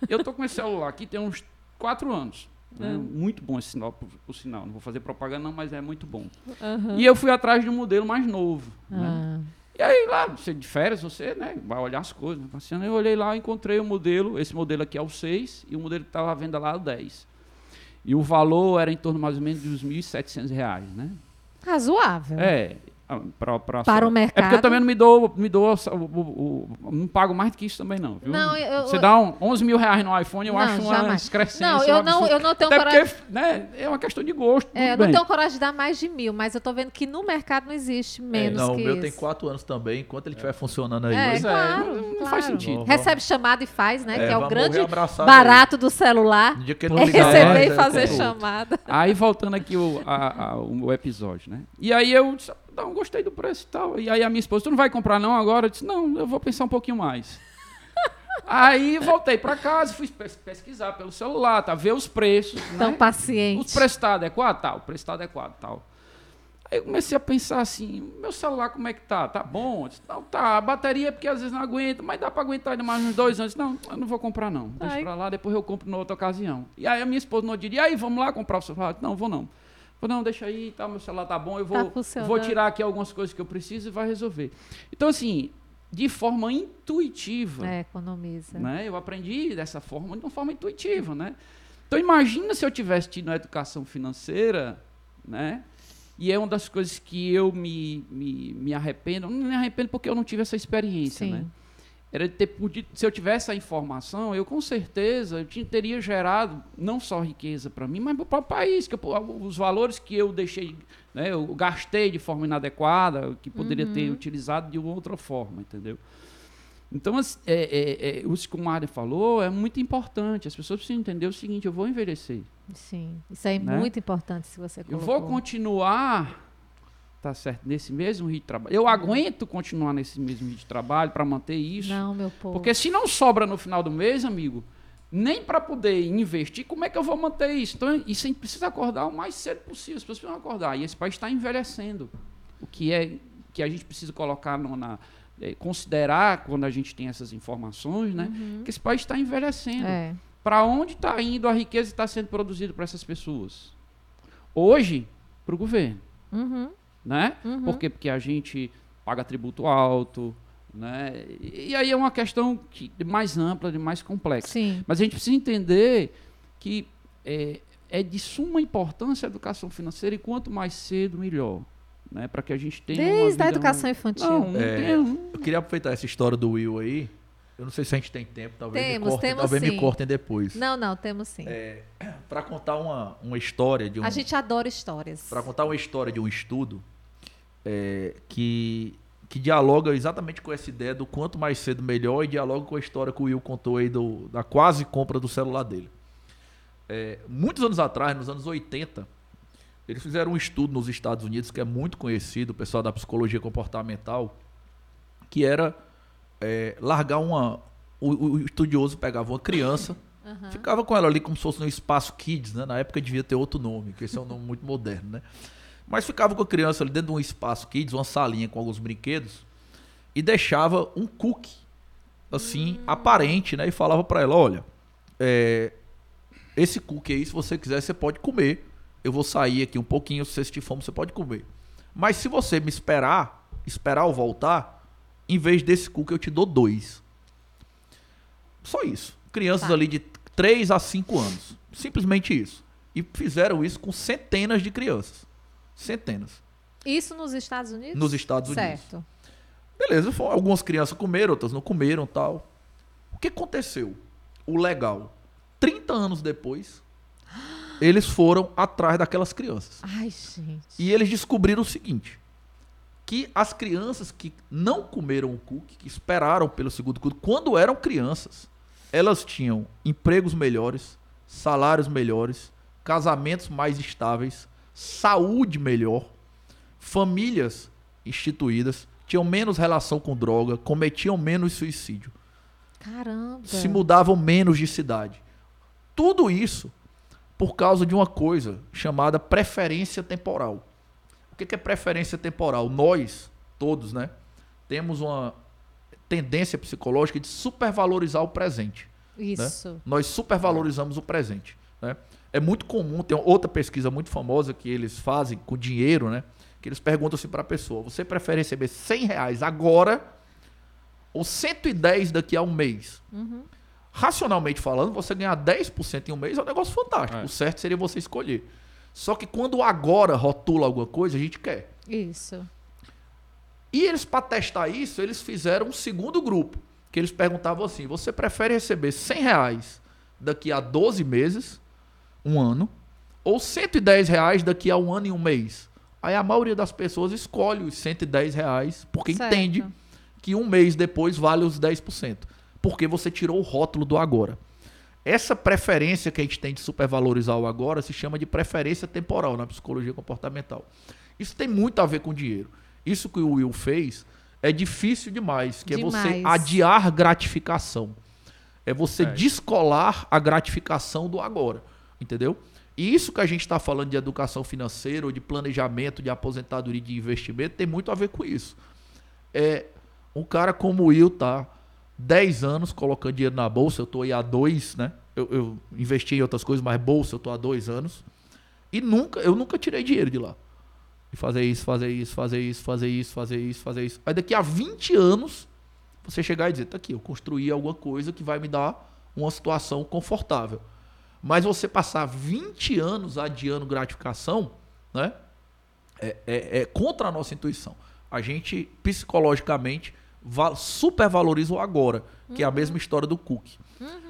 Eu tô com esse celular aqui tem uns quatro anos. Né? Hum. Muito bom esse sinal, por sinal. Não vou fazer propaganda, não, mas é muito bom. Aham. E eu fui atrás de um modelo mais novo. Né? Ah. E aí lá, você de férias, você né, vai olhar as coisas. Passeando, eu olhei lá, encontrei o modelo, esse modelo aqui é o 6 e o modelo que estava à venda lá é o 10. E o valor era em torno mais ou menos de uns 1.700 reais, né? Razoável. É. ah, Pra, pra- Para o É porque mercado. eu também não me dou, me dou o, o- o- não pago mais do que isso também não, viu? Não, eu- Você eu- dá um, 11 mil reais no iPhone, eu Não, acho uma jamais. excrescência. Não, um eu não, eu não tenho Até coragem. porque, né, é uma questão de gosto, É, eu tudo não bem. tenho coragem de dar mais de mil, mas eu tô vendo que no mercado não existe menos não, o que meu isso. tem quatro anos também, enquanto ele estiver funcionando aí. É, é, claro, não- não claro. faz sentido. Vamos- Recebe chamada e faz, né? É, que é o grande barato do celular. No dia que ele É não ligar receber e é, fazer chamada. Aí voltando aqui o, a- a- o episódio, né? E aí eu disse, não, gostei do preço e tal. E aí a minha esposa, tu não vai comprar não agora? Eu disse, não, eu vou pensar um pouquinho mais. aí voltei para casa, fui pes- pesquisar pelo celular, tá? Ver os preços, Tão né? paciente. O preço tá adequado? Tá, o preço tá adequado, tal. Aí eu comecei a pensar assim, meu celular como é que tá? Tá bom? Disse, não, tá, a bateria é porque às vezes não aguenta, mas dá para aguentar ainda mais uns dois anos. Não, eu não vou comprar não, deixa pra lá, depois eu compro na outra ocasião. E aí a minha esposa não diria, e aí, vamos lá comprar o celular? Não, vou não. Falei, não, deixa aí, tá, meu celular tá bom, eu Tá vou, funcionando. vou tirar aqui algumas coisas que eu preciso e vai resolver. Então assim, de forma intuitiva, É, economiza. né? Eu aprendi dessa forma, de uma forma intuitiva, né? Então imagina se eu tivesse tido uma educação financeira, né? E é uma das coisas que eu me, me, me arrependo, não me arrependo porque eu não tive essa experiência, Sim. né? Era de ter podido, se eu tivesse a informação, eu com certeza eu tinha- teria gerado não só riqueza para mim, mas para o próprio país, que eu- os valores que eu deixei, né, eu gastei de forma inadequada, que poderia ter Uhum. utilizado de outra forma, entendeu? Então, é, é, é, o que o Mário falou é muito importante. As pessoas precisam entender o seguinte: eu vou envelhecer. Sim. Isso é Né? muito importante se você Eu colocou. vou continuar, tá certo, nesse mesmo ritmo de trabalho. Eu aguento continuar nesse mesmo ritmo de trabalho para manter isso. Não, meu povo. Porque se não sobra no final do mês, amigo, nem para poder investir, como é que eu vou manter isso? Então, isso a gente precisa acordar o mais cedo possível. As pessoas precisam acordar. E esse país está envelhecendo. O que é que a gente precisa colocar no- na. eh, considerar quando a gente tem essas informações, né? Que esse país está envelhecendo. É. Para onde está indo a riqueza que está sendo produzida para essas pessoas? Hoje, para o governo, Uhum. Né? Uhum. Por quê? Porque a gente paga tributo alto, né? E aí é uma questão que, mais ampla, de mais complexa. Sim. Mas a gente precisa entender que é, é de suma importância a educação financeira e quanto mais cedo, melhor. Né? Para que a gente tenha. uma Desde a educação infantil. Não, não É, tem- Eu queria aproveitar essa história do Will aí. Eu não sei se a gente tem tempo, talvez, Temos, me, cortem, temos talvez me sim. cortem depois. Não, não, temos sim. Para contar uma, uma história de um. A gente adora histórias. Para contar uma história de um estudo é, que, que dialoga exatamente com essa ideia do quanto mais cedo melhor e dialoga com a história que o Will contou aí do, da quase compra do celular dele. é, muitos anos atrás, nos anos 80, eles fizeram um estudo nos Estados Unidos que é muito conhecido, o pessoal da psicologia comportamental, que era é, largar uma. O, o estudioso pegava uma criança, Aham. ficava com ela ali como se fosse no espaço kids, né? Na época devia ter outro nome, que esse é um nome muito moderno, né? Mas ficava com a criança ali dentro de um espaço kids, uma salinha com alguns brinquedos, e deixava um cookie, assim, aparente, né? E falava pra ela: olha, é, esse cookie aí, se você quiser, você pode comer. Eu vou sair aqui um pouquinho, se você sentir fome, você pode comer. Mas se você me esperar, esperar eu voltar, em vez desse cookie eu te dou dois. Só isso. Crianças Tá. ali de 3 a 5 anos. Simplesmente isso. E fizeram isso com centenas de crianças. Centenas. Isso nos Estados Unidos? Nos Estados Unidos. Certo. Beleza, algumas crianças comeram, outras não comeram tal. O que aconteceu? O legal. 30 anos depois, eles foram atrás daquelas crianças. Ai, gente. E eles descobriram o seguinte: que as crianças que não comeram o cookie, que esperaram pelo segundo cookie, quando eram crianças, elas tinham empregos melhores, salários melhores, casamentos mais estáveis, saúde melhor, famílias instituídas, tinham menos relação com droga, cometiam menos suicídio Caramba. se mudavam menos de cidade. Tudo isso por causa de uma coisa chamada preferência temporal. O que é preferência temporal? Nós, todos, né, temos uma tendência psicológica de supervalorizar o presente. Isso. Nós supervalorizamos o presente. Né? É muito comum, tem outra pesquisa muito famosa que eles fazem com dinheiro, né? Que eles perguntam assim para a pessoa: você prefere receber 100 reais agora ou 110 daqui a um mês? Uhum. Racionalmente falando, você ganhar 10% em um mês é um negócio fantástico. É. O certo seria você escolher. Só que quando o agora rotula alguma coisa, a gente quer. Isso. E eles, para testar isso, eles fizeram um segundo grupo. Que eles perguntavam assim: você prefere receber 100 reais daqui a 12 meses, um ano, ou 110 reais daqui a um ano e um mês? Aí a maioria das pessoas escolhe os 110 reais porque Certo. entende que um mês depois vale os 10%. Porque você tirou o rótulo do agora. Essa preferência que a gente tem de supervalorizar o agora se chama de preferência temporal na psicologia comportamental. Isso tem muito a ver com dinheiro. Isso que o Will fez é difícil demais, que é você Demais. adiar gratificação. É você É. descolar a gratificação do agora, entendeu? E isso que a gente está falando de educação financeira, ou de planejamento, de aposentadoria, de investimento, tem muito a ver com isso. É, um cara como Will tá 10 anos colocando dinheiro na bolsa, eu tô aí há dois, né? Eu, eu investi em outras coisas, mas bolsa eu tô há dois anos. E nunca, eu nunca tirei dinheiro de lá. E fazer isso, fazer isso, fazer isso, fazer isso, fazer isso, fazer isso. Aí daqui a 20 anos, você chegar e dizer, tá aqui, eu construí alguma coisa que vai me dar uma situação confortável. Mas você passar 20 anos adiando gratificação, né? É, é- é contra a nossa intuição. A gente, psicologicamente, va- supervaloriza o agora, que é a mesma história do cookie.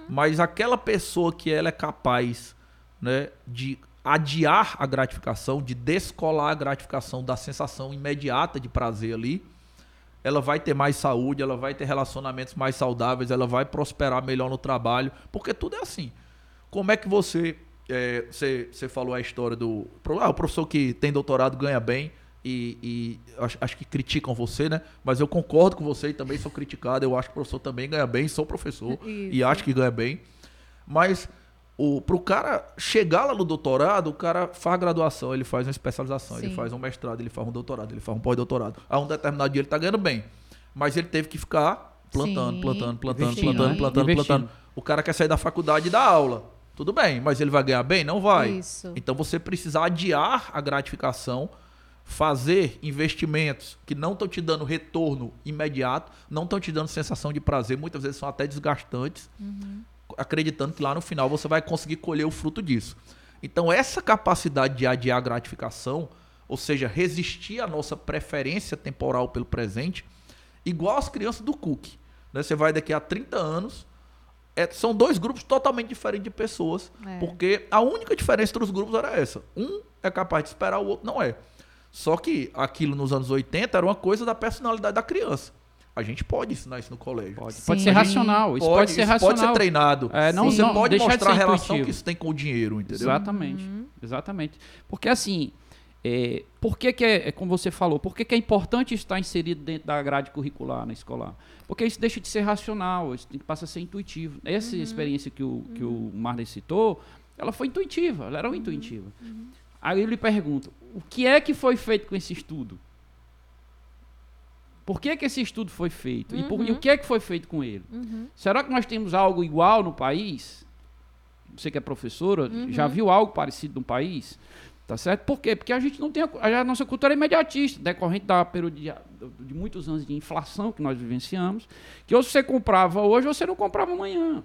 Mas aquela pessoa que ela é capaz né, de adiar a gratificação, de descolar a gratificação da sensação imediata de prazer ali, ela vai ter mais saúde, ela vai ter relacionamentos mais saudáveis, ela vai prosperar melhor no trabalho, porque tudo é assim. Como é que você. é, você, você falou a história do. Ah, o professor que tem doutorado ganha bem e, e acho, acho que criticam você, né? Mas eu concordo com você e também sou criticado. Eu acho que o professor também ganha bem, sou professor e Isso. acho que ganha bem. Mas o, pro cara chegar lá no doutorado, o cara faz graduação, ele faz uma especialização, ele Sim. faz um mestrado, ele faz um doutorado, ele faz um pós-doutorado. A um determinado dia ele tá ganhando bem. Mas ele teve que ficar plantando, Sim. plantando, plantando, Investindo, plantando, né? plantando, Investindo. plantando. O cara quer sair da faculdade e dar aula. Tudo bem, mas ele vai ganhar bem? Não vai. Isso. Então você precisa adiar a gratificação, fazer investimentos que não estão te dando retorno imediato, não estão te dando sensação de prazer, muitas vezes são até desgastantes, acreditando que lá no final você vai conseguir colher o fruto disso. Então essa capacidade de adiar a gratificação, ou seja, resistir à nossa preferência temporal pelo presente, igual as crianças do cookie. né? Você vai daqui a 30 anos, é, são dois grupos totalmente diferentes de pessoas, É. porque a única diferença entre os grupos era essa. Um é capaz de esperar, o outro não é. Só que aquilo nos anos 80 era uma coisa da personalidade da criança. A gente pode ensinar isso no colégio. Pode, pode ser racional. Isso pode, Pode, ser isso racional. pode ser treinado. É, não, Você não, pode mostrar a relação intuitivo. que isso tem com o dinheiro, entendeu? Exatamente. Uhum. Exatamente. Porque assim, é, por que, que é, é como você falou, por que, que é importante estar inserido dentro da grade curricular na escolar? Porque isso deixa de ser racional, isso passa a ser intuitivo. Essa experiência que o, que o Marley citou, ela foi intuitiva, ela era uma intuitiva. Aí eu lhe pergunto, o que é que foi feito com esse estudo? Por que, que esse estudo foi feito? E, por- e o que é que foi feito com ele? Uhum. Será que nós temos algo igual no país? Você que é professora, já viu algo parecido no país? Tá certo? Por quê? Porque a gente não tem. A, a nossa cultura é imediatista, decorrente da período de, muitos anos de inflação que nós vivenciamos. Que ou você comprava hoje, ou você não comprava amanhã.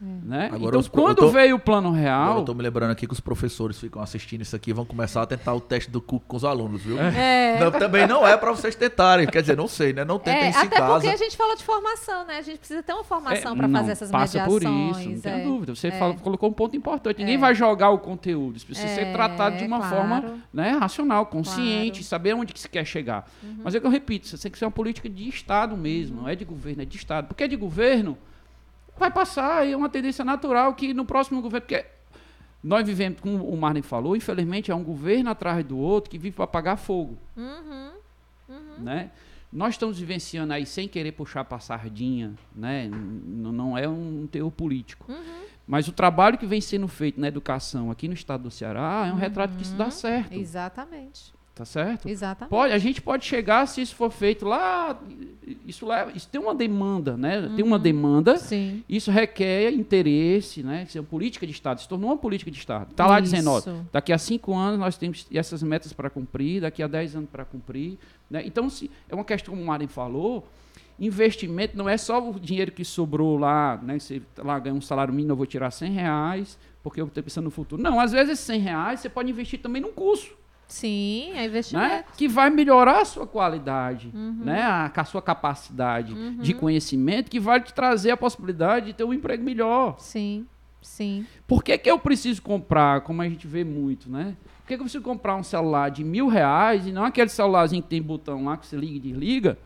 Né? Agora então, os quando eu tô- veio o plano Agora real. eu tô me lembrando aqui que os professores ficam assistindo isso aqui e vão começar a tentar o teste do Cook com os alunos, viu? É, Não, também não é pra vocês tentarem. Quer dizer, não sei, né? Não tentem é, isso em até porque casa. a gente falou de formação, né? A gente precisa ter uma formação É, para não, fazer essas passa por mediações. isso, não tenha é. dúvida. Você é. fala- colocou um ponto importante. Ninguém É. vai jogar o conteúdo. Isso precisa ser É, tratado de uma claro. forma né, racional, consciente, Claro. Uhum. saber onde que se quer chegar. Mas é que eu repito, isso tem que ser uma política de Estado mesmo, não é de governo, é de Estado. Porque é de governo, vai passar, e é uma tendência natural que no próximo governo. Porque nós vivemos, como o Marlon falou, infelizmente é um governo atrás do outro que vive para apagar fogo. Uhum. né? Nós estamos vivenciando aí sem querer puxar para sardinha, né? N- não é um teor político. Uhum. Mas o trabalho que vem sendo feito na educação aqui no estado do Ceará é um retrato que isso dá certo, Exatamente. Tá certo? Exatamente. Pode, a gente pode chegar se isso for feito lá, isso leva, isso tem uma demanda, né? Tem uma demanda. Sim. Isso requer interesse, né? Isso é uma política de Estado. Se tornou uma política de Estado. Está lá dizendo, ó, daqui a cinco anos nós temos essas metas para cumprir, daqui a dez anos para cumprir. Né? Então, se, é uma questão, como o Maren falou, investimento não é só o dinheiro que sobrou lá, né? Você lá ganha um salário mínimo, eu vou tirar 100 reais, porque eu estou pensando no futuro. Não, às vezes esses 100 reais você pode investir também num curso Sim, é né? investimento. que vai melhorar a sua qualidade, Uhum. né? a, a sua capacidade de conhecimento, que vai te trazer a possibilidade de ter um emprego melhor. Sim, sim. Por que, que eu preciso comprar, como a gente vê muito, né? Por que, que eu preciso comprar um celular de mil reais e não aquele celularzinho que tem botão lá que você liga e desliga?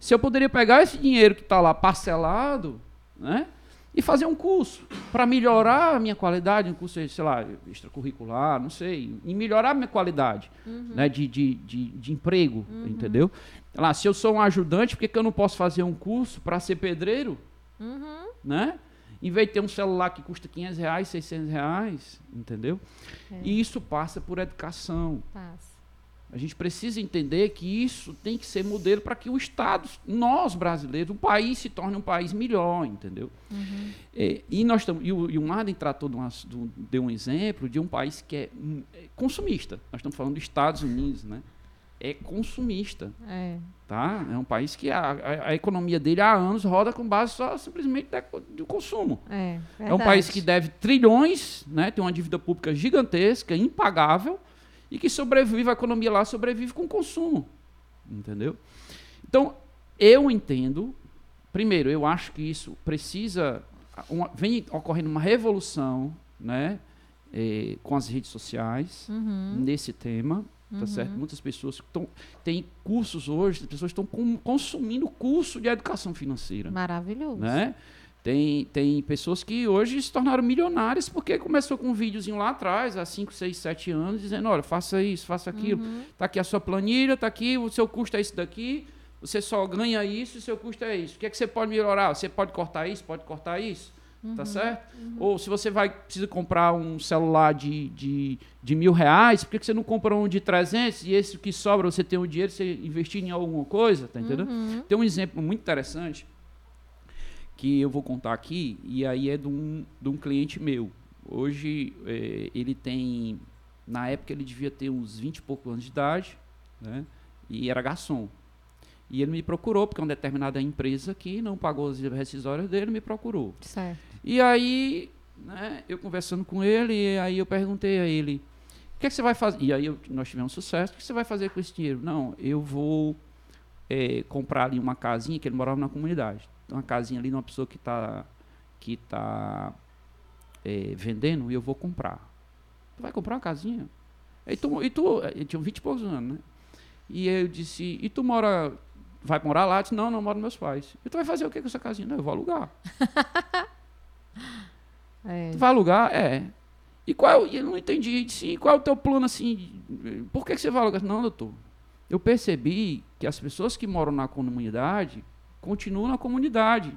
Se eu poderia pegar esse dinheiro que está lá parcelado, né? E fazer um curso para melhorar a minha qualidade, um curso, sei lá, extracurricular, não sei, e melhorar a minha qualidade né, de, de, de, de emprego, entendeu? Lá, se eu sou um ajudante, por que, que eu não posso fazer um curso para ser pedreiro? Né? Em vez de ter um celular que custa 500 reais, 600 reais, entendeu? E isso passa por educação. Passa. A gente precisa entender que isso tem que ser modelo para que o Estado, nós brasileiros, o país se torne um país melhor, entendeu? É, e nós estamos, e o, e o Marden tratou de um, ass- de deu um exemplo de um país que é, hum, é consumista. Nós estamos falando dos Estados Unidos, né? É consumista, É. tá? É um país que a, a- a economia dele há anos roda com base só simplesmente do consumo. É, É um país que deve trilhões, né? tem uma dívida pública gigantesca, impagável, e que sobrevive, a economia lá sobrevive com consumo. Entendeu? Então, eu entendo, primeiro, eu acho que isso precisa. uma- vem ocorrendo uma revolução né? eh, com as redes sociais Uhum. nesse tema. Tá certo? Muitas pessoas estão. Tem cursos hoje, as pessoas estão consumindo curso de educação financeira Maravilhoso. né? Tem, tem pessoas que hoje se tornaram milionárias porque começou com um videozinho lá atrás, há 5, 6, 7 anos, dizendo, olha, faça isso, faça aquilo. Tá aqui a sua planilha, tá aqui, o seu custo é isso daqui, você só ganha isso e o seu custo é isso. O que é que você pode melhorar? Você pode cortar isso, pode cortar isso, tá certo? Ou se você vai precisa comprar um celular de, de, de mil reais, por que, você não compra um de 300 e esse que sobra você tem o dinheiro, você investir em alguma coisa, tá entendendo? Tem um exemplo muito interessante que eu vou contar aqui, e aí é de um, de um cliente meu. Hoje eh, ele tem, na época ele devia ter uns 20 e poucos anos de idade, né? E era garçom. E ele me procurou, porque é uma determinada empresa que não pagou as rescisórias dele, me procurou. Certo. E aí, né, eu conversando com ele, e aí eu perguntei a ele, o que, é que você vai fazer? E aí eu- nós tivemos sucesso, o que você vai fazer com esse dinheiro? Não, eu vou eh, comprar ali uma casinha, que ele morava na comunidade, uma casinha ali de uma pessoa que está que tá, eh, vendendo, e eu vou comprar. Tu vai comprar uma casinha? E tu, e tu ele tinha 20 e poucos anos, né? E eu disse, e tu mora vai morar lá? Eu disse, não, não moro com meus pais. E tu vai fazer o que com essa casinha? Não, eu vou alugar. É. Tu vai alugar? É. E qual, eu não entendi, disse, e qual é o teu plano assim? Por que, que você vai alugar? Não, doutor. Eu percebi que as pessoas que moram na comunidade continuam na comunidade.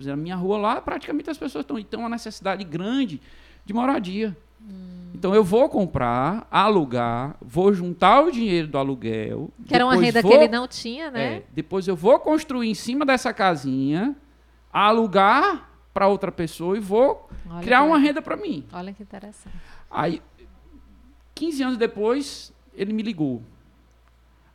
Na minha rua lá, praticamente as pessoas estão então uma necessidade grande de moradia. Então eu vou comprar, alugar, vou juntar o dinheiro do aluguel. Que era uma renda vou- que ele não tinha, é, né? depois eu vou construir em cima dessa casinha, alugar para outra pessoa e vou Olha criar uma renda para mim. Olha que interessante. Aí, 15 anos depois, ele me ligou.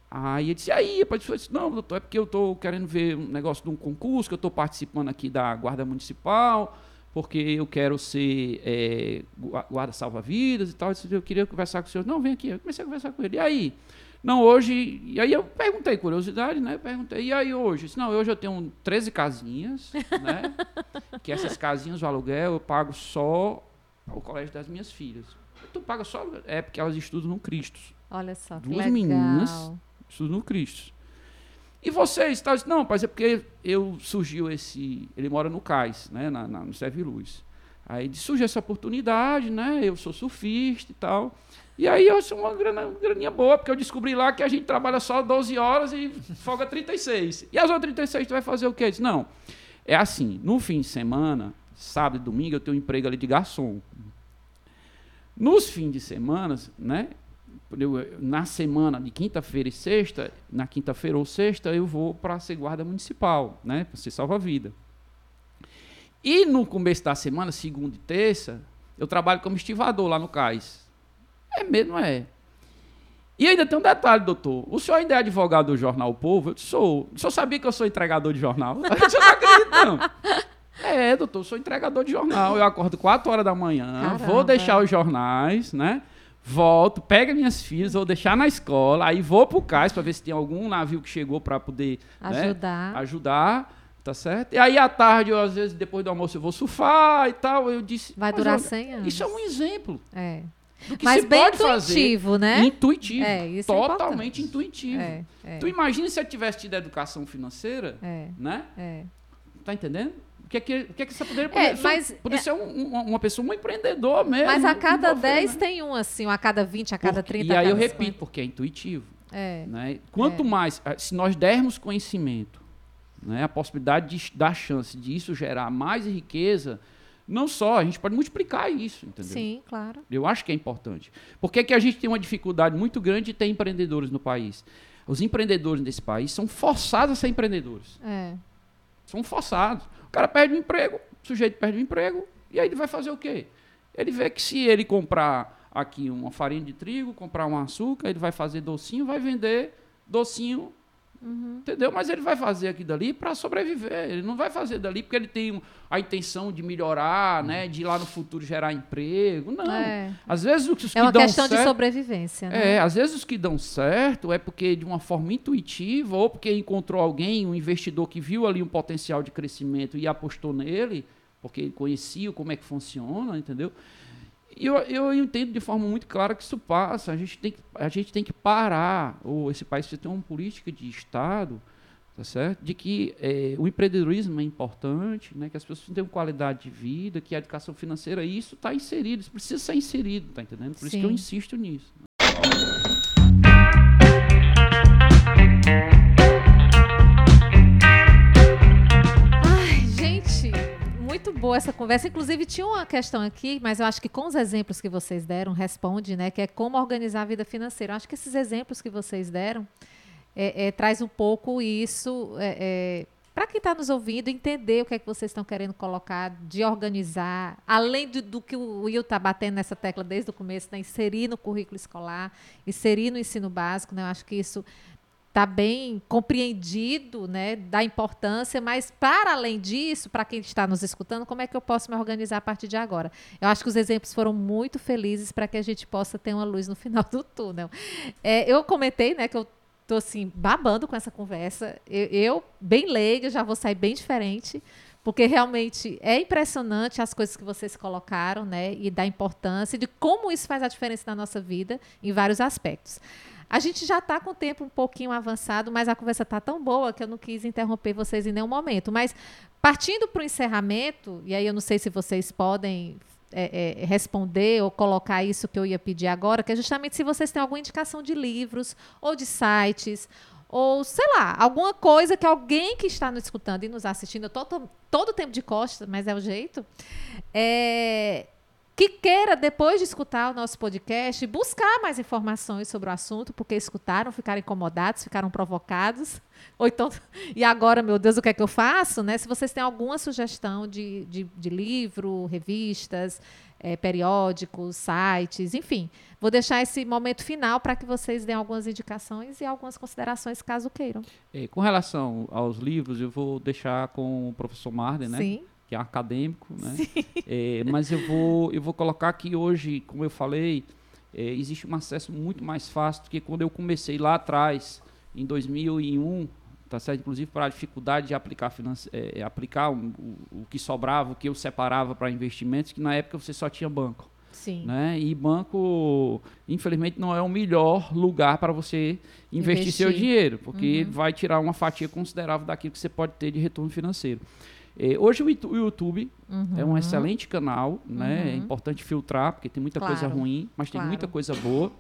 Aí ele disse, aí, rapaz, eu disse, não, doutor, é porque eu estou querendo ver um negócio de um concurso, que eu estou participando aqui da Guarda Municipal, porque eu quero ser é, gua- guarda salva-vidas e tal. Eu, disse, eu queria conversar com o senhor. Não, vem aqui. Eu comecei a conversar com ele. E aí? Não, hoje... E aí eu perguntei, curiosidade, né? Eu perguntei, e aí hoje? Eu disse, não, hoje eu tenho 13 casinhas, né? que essas casinhas, o aluguel, eu pago só ao colégio das minhas filhas. Tu paga só... É porque elas estudam no Cristo. Olha só, Duas legal. meninas. Estudam no Cristo. E vocês? Tá? Eu disse, Não, mas é porque eu surgiu esse... Ele mora no Cais, né? Na, na, no Serve Luz. Aí surgiu essa oportunidade, né? Eu sou surfista e tal. E aí eu sou uma grana, graninha boa, porque eu descobri lá que a gente trabalha só 12 horas e folga 36. E as outras 36 tu vai fazer o quê? Eu disse, não, é assim, no fim de semana, sábado e domingo, eu tenho um emprego ali de garçom. Nos fins de semana, né? Eu- na semana de quinta-feira e sexta, na quinta-feira ou sexta, eu vou para ser guarda municipal, né? Para ser salva-vida. E no começo da semana, segunda e terça, eu trabalho como estivador lá no cais. É mesmo, é. E ainda tem um detalhe, doutor. O senhor ainda é advogado do jornal O Povo? Eu disse, sou. O senhor sabia que eu sou entregador de jornal? O senhor não acredita, não. É, doutor, eu sou entregador de jornal. Eu acordo 4 horas da manhã, Caramba. vou deixar os jornais, né? Volto, pego minhas filhas, vou deixar na escola, aí vou pro cais para ver se tem algum navio que chegou para poder né, Ajudar. ajudar, tá certo? E aí à tarde, eu, às vezes, depois do almoço, eu vou surfar e tal. Eu disse. Vai "Mas durar olha, 100 anos. Isso é um exemplo É. Mas bem pode fazer. intuitivo, né? Intuitivo. É, isso é totalmente importante. intuitivo. É, é, Tu imagina se eu tivesse tido educação financeira, é, né? é. Tá entendendo? O que é que, o que, é que você poderia É, poder, mas- poder ser um- um- uma pessoa, um empreendedor mesmo. Mas a um cada governo, 10 né? tem um, assim, ou a cada 20, a cada Porque- 30, E aí eu repito, 50. porque é intuitivo. É, Né? Quanto É. mais, eh, se nós dermos conhecimento, né, a possibilidade de dar chance disso gerar mais riqueza, não só, a gente pode multiplicar isso, entendeu? sim, claro. Eu acho que é importante. Por que, que a gente tem uma dificuldade muito grande de ter empreendedores no país? Os empreendedores desse país são forçados a ser empreendedores. É, São forçados. O cara perde o emprego, o sujeito perde o emprego, e aí ele vai fazer o quê? Ele vê que se ele comprar aqui uma farinha de trigo, comprar um açúcar, ele vai fazer docinho, vai vender docinho, entendeu? Mas ele vai fazer aqui dali para sobreviver. Ele não vai fazer dali porque ele tem a intenção de melhorar, né? De lá no futuro gerar emprego. Não. É. Às vezes os que é uma dão questão de certo, sobrevivência, né? é, às vezes os que dão certo é porque de uma forma intuitiva ou porque encontrou alguém, um investidor que viu ali um potencial de crescimento e apostou nele, porque ele conhecia como é que funciona, entendeu? E eu, eu entendo de forma muito clara que isso passa. A gente tem que, a gente tem que parar, ou esse país precisa ter uma política de Estado, tá certo? De que eh, o empreendedorismo é importante, né? que as pessoas tenham qualidade de vida, que a educação financeira, isso está inserido, isso precisa ser inserido, tá entendendo? Por isso que eu Sim. insisto nisso. Muito boa essa conversa. Inclusive, tinha uma questão aqui, mas eu acho que com os exemplos que vocês deram, responde, né? Que é como organizar a vida financeira. Eu acho que esses exemplos que vocês deram é, é, traz um pouco isso para quem está nos ouvindo entender o que é que vocês estão querendo colocar, de organizar, além do, do que o Will está batendo nessa tecla desde o começo, né? inserir no currículo escolar, inserir no ensino básico, né? Eu acho que isso está bem compreendido, né, da importância, mas para além disso, para quem está nos escutando, como é que eu posso me organizar a partir de agora? Eu acho que os exemplos foram muito felizes para que a gente possa ter uma luz no final do túnel. É, eu comentei, né, que eu tô assim babando com essa conversa. Eu, eu, bem leiga, já vou sair bem diferente. Porque realmente é impressionante as coisas que vocês colocaram, né? E da importância de como isso faz a diferença na nossa vida em vários aspectos. A gente já está com o tempo um pouquinho avançado, mas a conversa está tão boa que eu não quis interromper vocês em nenhum momento. Mas partindo para o encerramento, e aí eu não sei se vocês podem é, é, responder ou colocar isso que eu ia pedir agora, que é justamente se vocês têm alguma indicação de livros ou de sites ou sei lá, alguma coisa que alguém que está nos escutando e nos assistindo todo, todo tempo de costas, mas é o jeito, é, que queira, depois de escutar o nosso podcast, buscar mais informações sobre o assunto, porque escutaram, ficaram incomodados, ficaram provocados. Ou então, e agora, meu Deus, o que é que eu faço? Né? Se vocês têm alguma sugestão de, de, de livro, revistas, é, periódicos, sites, enfim, vou deixar esse momento final para que vocês deem algumas indicações e algumas considerações, caso queiram. É, com relação aos livros, eu vou deixar com o professor Marden, né? Sim que é acadêmico, né? É, mas eu vou, eu vou colocar que hoje, como eu falei, é, existe um acesso muito mais fácil do que quando eu comecei lá atrás, em 2001, tá certo? Inclusive para a dificuldade de aplicar, é, aplicar um, o, o que sobrava, o que eu separava para investimentos, que na época você só tinha banco. Sim. Né? E banco, infelizmente, não é o melhor lugar para você investir, investir, seu dinheiro, porque uhum. vai tirar uma fatia considerável daquilo que você pode ter de retorno financeiro. É, hoje o YouTube uhum. é um uhum. excelente canal, né? Uhum. É importante filtrar, porque tem muita claro. coisa ruim, mas tem claro. muita coisa boa,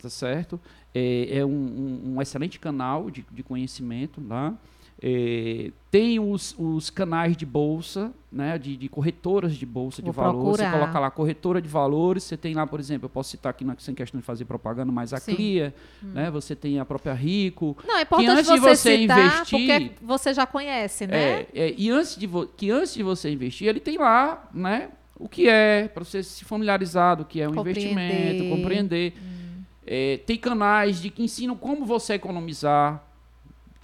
tá certo? É, é um, um, um, excelente canal de, de conhecimento lá. Tá? É, tem os, os, canais de bolsa, né, de, de corretoras de bolsa Vou de valores. Você coloca lá corretora de valores. Você tem lá, por exemplo, eu posso citar aqui, não, sem questão de fazer propaganda, mas a Sim. Clia, hum. né, você tem a própria Rico. Não, é importante antes você, de você investir, porque você já conhece, né? É, é, e antes de que antes de você investir, ele tem lá, né, o que é, para você se familiarizar do que é um investimento, compreender. Hum. É, tem canais de que ensinam como você economizar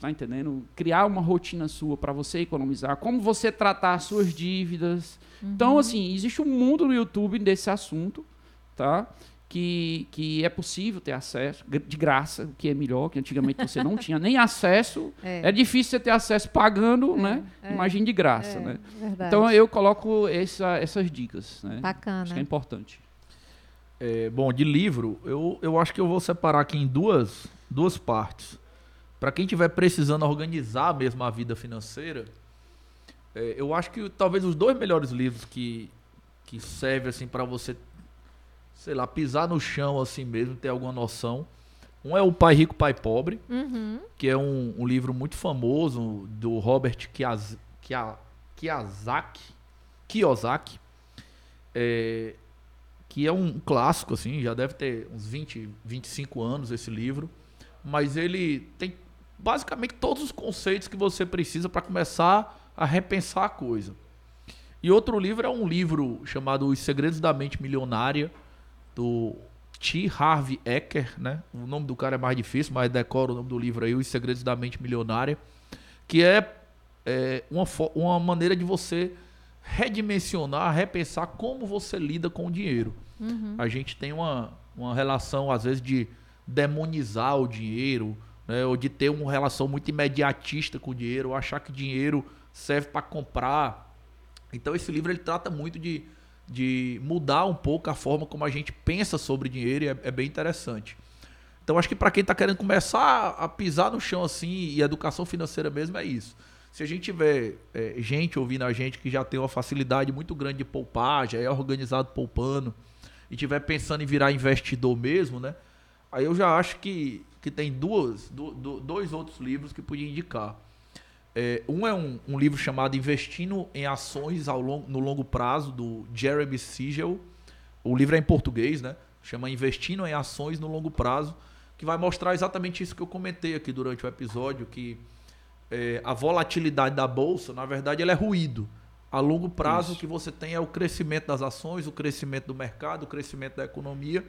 Tá entendendo? Criar uma rotina sua para você economizar, como você tratar as suas dívidas. Uhum. Então, assim, existe um mundo no YouTube desse assunto, tá? Que, que é possível ter acesso de graça, o que é melhor, que antigamente você não tinha nem acesso. É, é difícil você ter acesso pagando, é, né? É, Imagine de graça, é, né? Verdade. Então eu coloco essa, essas dicas, né? Bacana. Acho que é importante. É, bom, de livro, eu, eu acho que eu vou separar aqui em duas, duas partes para quem estiver precisando organizar mesmo a vida financeira, é, eu acho que talvez os dois melhores livros que, que servem assim para você, sei lá, pisar no chão assim mesmo, ter alguma noção. Um é o Pai Rico, Pai Pobre, uhum. que é um, um, livro muito famoso do Robert Kiyaz, Kiyazaki, Kiyosaki, é, que é um clássico, assim, já deve ter uns 20, 25 anos esse livro, mas ele tem basicamente todos os conceitos que você precisa para começar a repensar a coisa. E outro livro é um livro chamado Os Segredos da Mente Milionária, do T. Harvey Eker, né? O nome do cara é mais difícil, mas decora o nome do livro aí, Os Segredos da Mente Milionária, que é, é uma, uma maneira de você redimensionar, repensar como você lida com o dinheiro. Uhum. A gente tem uma, uma relação, às vezes, de demonizar o dinheiro, né, ou de ter uma relação muito imediatista com o dinheiro, ou achar que dinheiro serve para comprar. Então esse livro ele trata muito de, de mudar um pouco a forma como a gente pensa sobre dinheiro e é, é bem interessante. Então acho que para quem está querendo começar a pisar no chão assim e educação financeira mesmo é isso. Se a gente tiver é, gente ouvindo a gente que já tem uma facilidade muito grande de poupar, já é organizado poupando e tiver pensando em virar investidor mesmo, né? Aí eu já acho que que tem duas, do, do, dois outros livros que podia indicar. É, um é um, um, livro chamado Investindo em Ações ao long, no Longo Prazo, do Jeremy Siegel. O livro é em português, né? Chama Investindo em Ações no Longo Prazo, que vai mostrar exatamente isso que eu comentei aqui durante o episódio, que é, a volatilidade da bolsa, na verdade, ela é ruído. A longo prazo, isso. o que você tem é o crescimento das ações, o crescimento do mercado, o crescimento da economia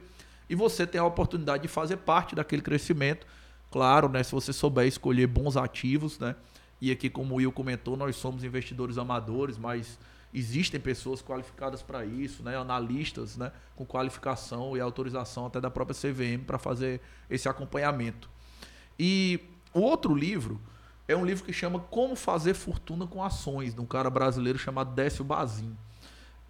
e você tem a oportunidade de fazer parte daquele crescimento. Claro, né, se você souber escolher bons ativos, né? E aqui, como o Will comentou, nós somos investidores amadores, mas existem pessoas qualificadas para isso, né? Analistas, né? Com qualificação e autorização até da própria CVM para fazer esse acompanhamento. E o outro livro é um livro que chama Como Fazer Fortuna com Ações, de um cara brasileiro chamado Décio Bazin.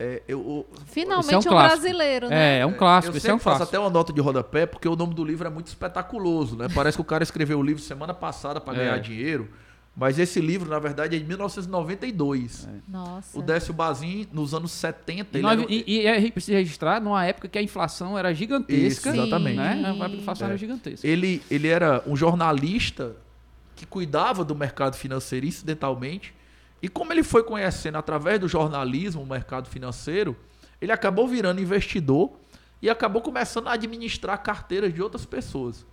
É, eu, eu- Finalmente é um um, brasileiro, né? É, é um clássico, eu esse é um faço clássico. até uma nota de rodapé, porque o nome do livro é muito espetaculoso, né? Parece que o cara escreveu o livro semana passada para É. ganhar dinheiro, mas esse livro, na verdade, é de 1992. Nossa. O Décio Bazin, nos anos 70, E, nós- era- e- e a gente precisa registrar numa época que a inflação era gigantesca. Isso, exatamente. Né? A inflação É. era gigantesca. ele, ele era um jornalista que cuidava do mercado financeiro incidentalmente. E como ele foi conhecendo através do jornalismo o mercado financeiro, ele acabou virando investidor e acabou começando a administrar carteiras de outras pessoas.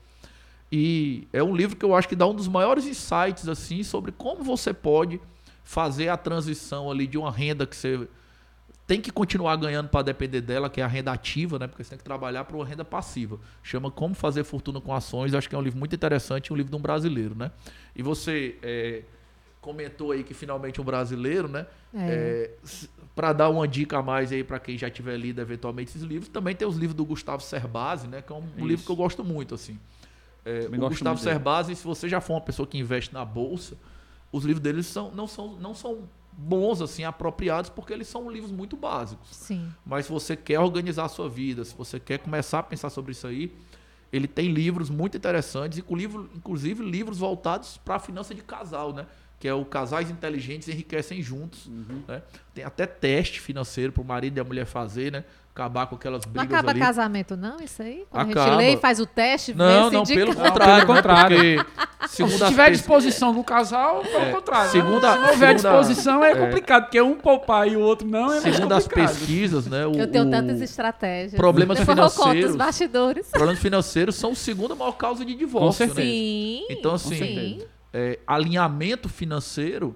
E é um livro que eu acho que dá um dos maiores insights assim sobre como você pode fazer a transição ali de uma renda que você tem que continuar ganhando para depender dela, que é a renda ativa, né? Porque você tem que trabalhar para uma renda passiva. Chama Como Fazer Fortuna com Ações. Acho que é um livro muito interessante, um livro de um brasileiro, né? E você é, comentou aí que finalmente um brasileiro, né? É. para dar uma dica a mais aí para quem já tiver lido eventualmente esses livros, também tem os livros do Gustavo Cerbasi, né? Que é um, Isso. livro que eu gosto muito, assim. É, o gosto Gustavo dele. Cerbasi, se você já for uma pessoa que investe na bolsa, os livros deles são, não, são, não são bons, assim, apropriados, porque eles são livros muito básicos. Sim. Mas se você quer organizar a sua vida, se você quer começar a pensar sobre isso aí, ele tem livros muito interessantes, e com livro, inclusive livros voltados para a finança de casal, né? Que é o Casais Inteligentes Enriquecem Juntos. Uhum. Né? Tem até teste financeiro para o marido e a mulher fazer, né? Acabar com aquelas Não brigas acaba ali. casamento, não, isso aí? Quando a gente Acaba. lê e faz o teste, Não, vê não, se pelo contrário. pelo né? contrário. Se tiver disposição do casal, pelo É, contrário. segunda- Se não houver segunda- disposição, é, é. complicado, porque um poupar e o outro não é mais segundo as pesquisas, né? O, Eu tenho tantas estratégias. problemas Depois conto financeiros. os bastidores. problemas financeiros são a segunda maior causa de divórcio, certeza. né? Sim. Então, assim, sim. É, alinhamento financeiro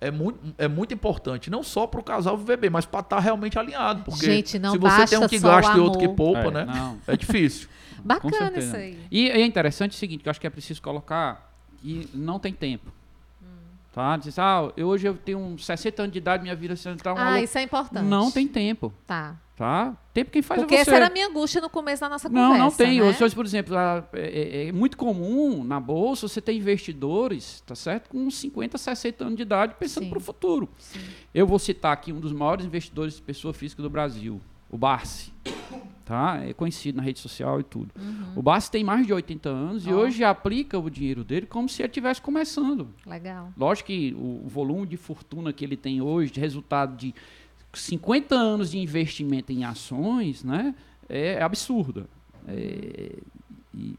é muito, é muito importante, não só para o casal viver bem, mas para estar realmente alinhado. Porque Gente, não se você tem um que gasta e outro que poupa, É, né? não. É difícil. Bacana isso aí. E é interessante o seguinte, que eu acho que é preciso colocar que não tem tempo. Tá? Diz, ah, eu, hoje eu tenho uns 60 anos de idade, minha vida está uma Ah, isso é importante. Não tem tempo, Tá. tá? Tempo quem faz Porque é você. essa era a minha angústia no começo da nossa Não, conversa. não tem. Né? Hoje, por exemplo, é, é- é muito comum na bolsa você ter investidores, tá certo? Com 50, 60 anos de idade pensando para o futuro. Sim. Eu vou citar aqui um dos maiores investidores de pessoa física do Brasil, o Barsi. Tá? É conhecido na rede social e tudo. O Barsi tem mais de 80 anos e Uhum. Ó. hoje aplica o dinheiro dele como se ele estivesse começando. Legal. Lógico que o, o volume de fortuna que ele tem hoje, de resultado de 50 anos de investimento em ações, né, é absurda. É, e,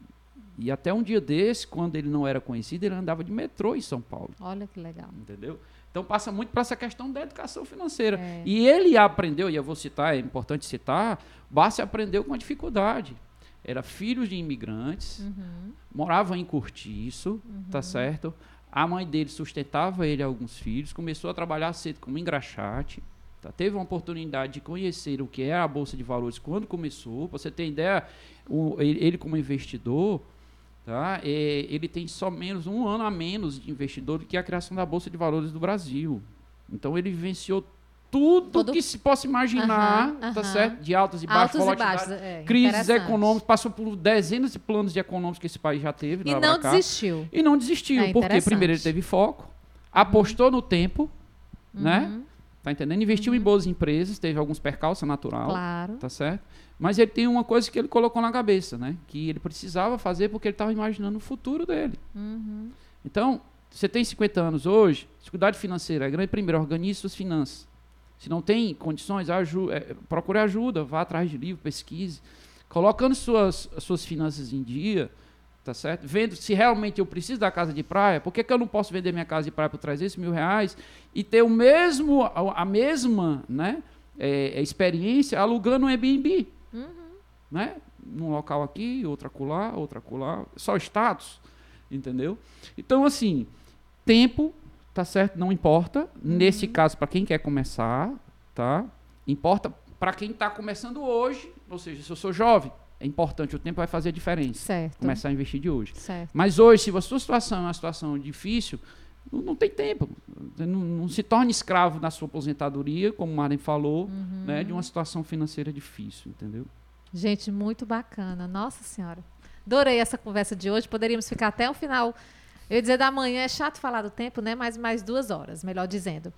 e até um dia desse, quando ele não era conhecido, ele andava de metrô em São Paulo, Olha que legal. entendeu? Então passa muito para essa questão da educação financeira. É. E ele aprendeu, e eu vou citar, é importante citar, Bassi aprendeu com a dificuldade. Era filho de imigrantes, Uhum. morava em Cortiço, tá certo? A mãe dele sustentava ele alguns filhos, começou a trabalhar cedo como engraxate, tá? teve uma oportunidade de conhecer o que é a Bolsa de Valores quando começou. Pra você ter ideia, o- ele, ele como investidor, tá? É, ele tem só menos um ano a menos de investidor do que a criação da Bolsa de Valores do Brasil. Então ele vivenciou tudo Todo- que se possa imaginar, tá certo? De altos e baixos, Altos e baixos. É, crises econômicas, passou por dezenas de planos de econômicos que esse país já teve. E não desistiu. E não desistiu, É porque primeiro ele teve foco, apostou no tempo, né? Uhum, Tá entendendo? Investiu em boas empresas, teve alguns percalços natural, Claro. tá certo? Mas ele tem uma coisa que ele colocou na cabeça, né? Que ele precisava fazer porque ele estava imaginando o futuro dele. Uhum. Então, você tem 50 anos hoje, dificuldade financeira é grande, primeiro, organize suas finanças. Se não tem condições, aju é, procure ajuda, vá atrás de livro, pesquise. Colocando suas, suas finanças em dia, tá certo? Vendo se realmente eu preciso da casa de praia, por que, que eu não posso vender minha casa de praia por 300 mil reais e ter o mesmo, a, a mesma né, é, experiência alugando um Airbnb? Né? Num local aqui, outra acolá, outra acolá, só status, entendeu? Então, assim, tempo, tá certo? Não importa. Nesse caso, para quem quer começar, tá? Importa para quem está começando hoje, ou seja, se eu sou jovem, é importante, o tempo vai fazer a diferença. Certo. Começar a investir de hoje. Certo. Mas hoje, se a sua situação é uma situação difícil, não, não tem tempo. Não, não se torne escravo da sua aposentadoria, como o Maren falou, né, de uma situação financeira difícil, entendeu? Gente, muito bacana. Nossa Senhora. Adorei essa conversa de hoje. Poderíamos ficar até o final. Eu ia dizer da manhã, é chato falar do tempo, né? Mas mais duas horas, melhor dizendo.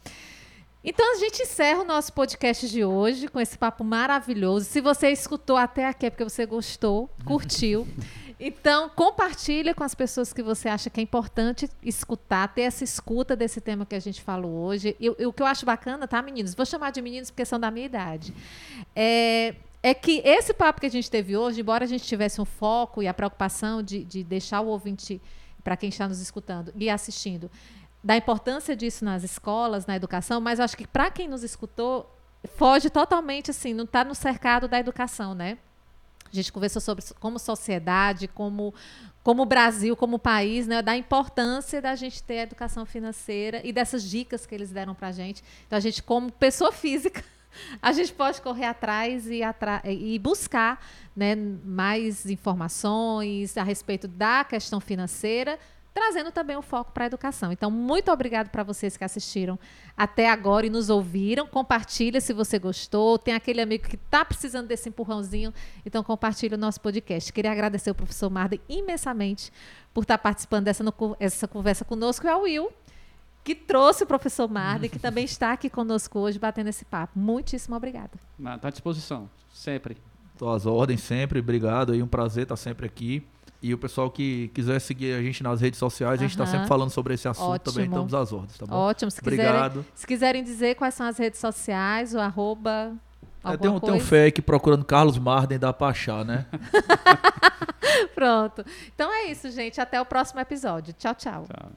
Então a gente encerra o nosso podcast de hoje com esse papo maravilhoso. Se você escutou até aqui é porque você gostou, curtiu. Então, compartilha com as pessoas que você acha que é importante escutar, ter essa escuta desse tema que a gente falou hoje. E, o que eu acho bacana, tá, meninos? Vou chamar de meninos porque são da minha idade. É, é que esse papo que a gente teve hoje, embora a gente tivesse um foco e a preocupação de, de deixar o ouvinte, para quem está nos escutando e assistindo, da importância disso nas escolas, na educação, mas acho que para quem nos escutou, foge totalmente assim, não está no cercado da educação, né? A gente conversou sobre como sociedade, como como Brasil, como país, né, da importância da gente ter educação financeira e dessas dicas que eles deram para a gente. Então, a gente, como pessoa física, a gente pode correr atrás e, atra e buscar né, mais informações a respeito da questão financeira, trazendo também o um foco para a educação. Então, muito obrigado para vocês que assistiram até agora e nos ouviram. Compartilha se você gostou. Tem aquele amigo que está precisando desse empurrãozinho, então compartilha o nosso podcast. Queria agradecer o professor Marden imensamente por estar tá participando dessa essa conversa conosco e ao Will, que trouxe o professor Marden, que também está aqui conosco hoje, batendo esse papo. Muitíssimo obrigada. Está à disposição, sempre. Estou às ordens sempre, obrigado. É um prazer estar sempre aqui. E o pessoal que quiser seguir a gente nas redes sociais, a gente está sempre falando sobre esse assunto Ótimo. também, estamos às ordens, tá bom? Ótimo. Se Obrigado. Quiserem, se quiserem dizer quais são as redes sociais, o arroba. É, tem, um, tem um fake procurando Carlos Marden da Pachá, né? Pronto. Então é isso, gente. Até o próximo episódio. Tchau, tchau. tchau.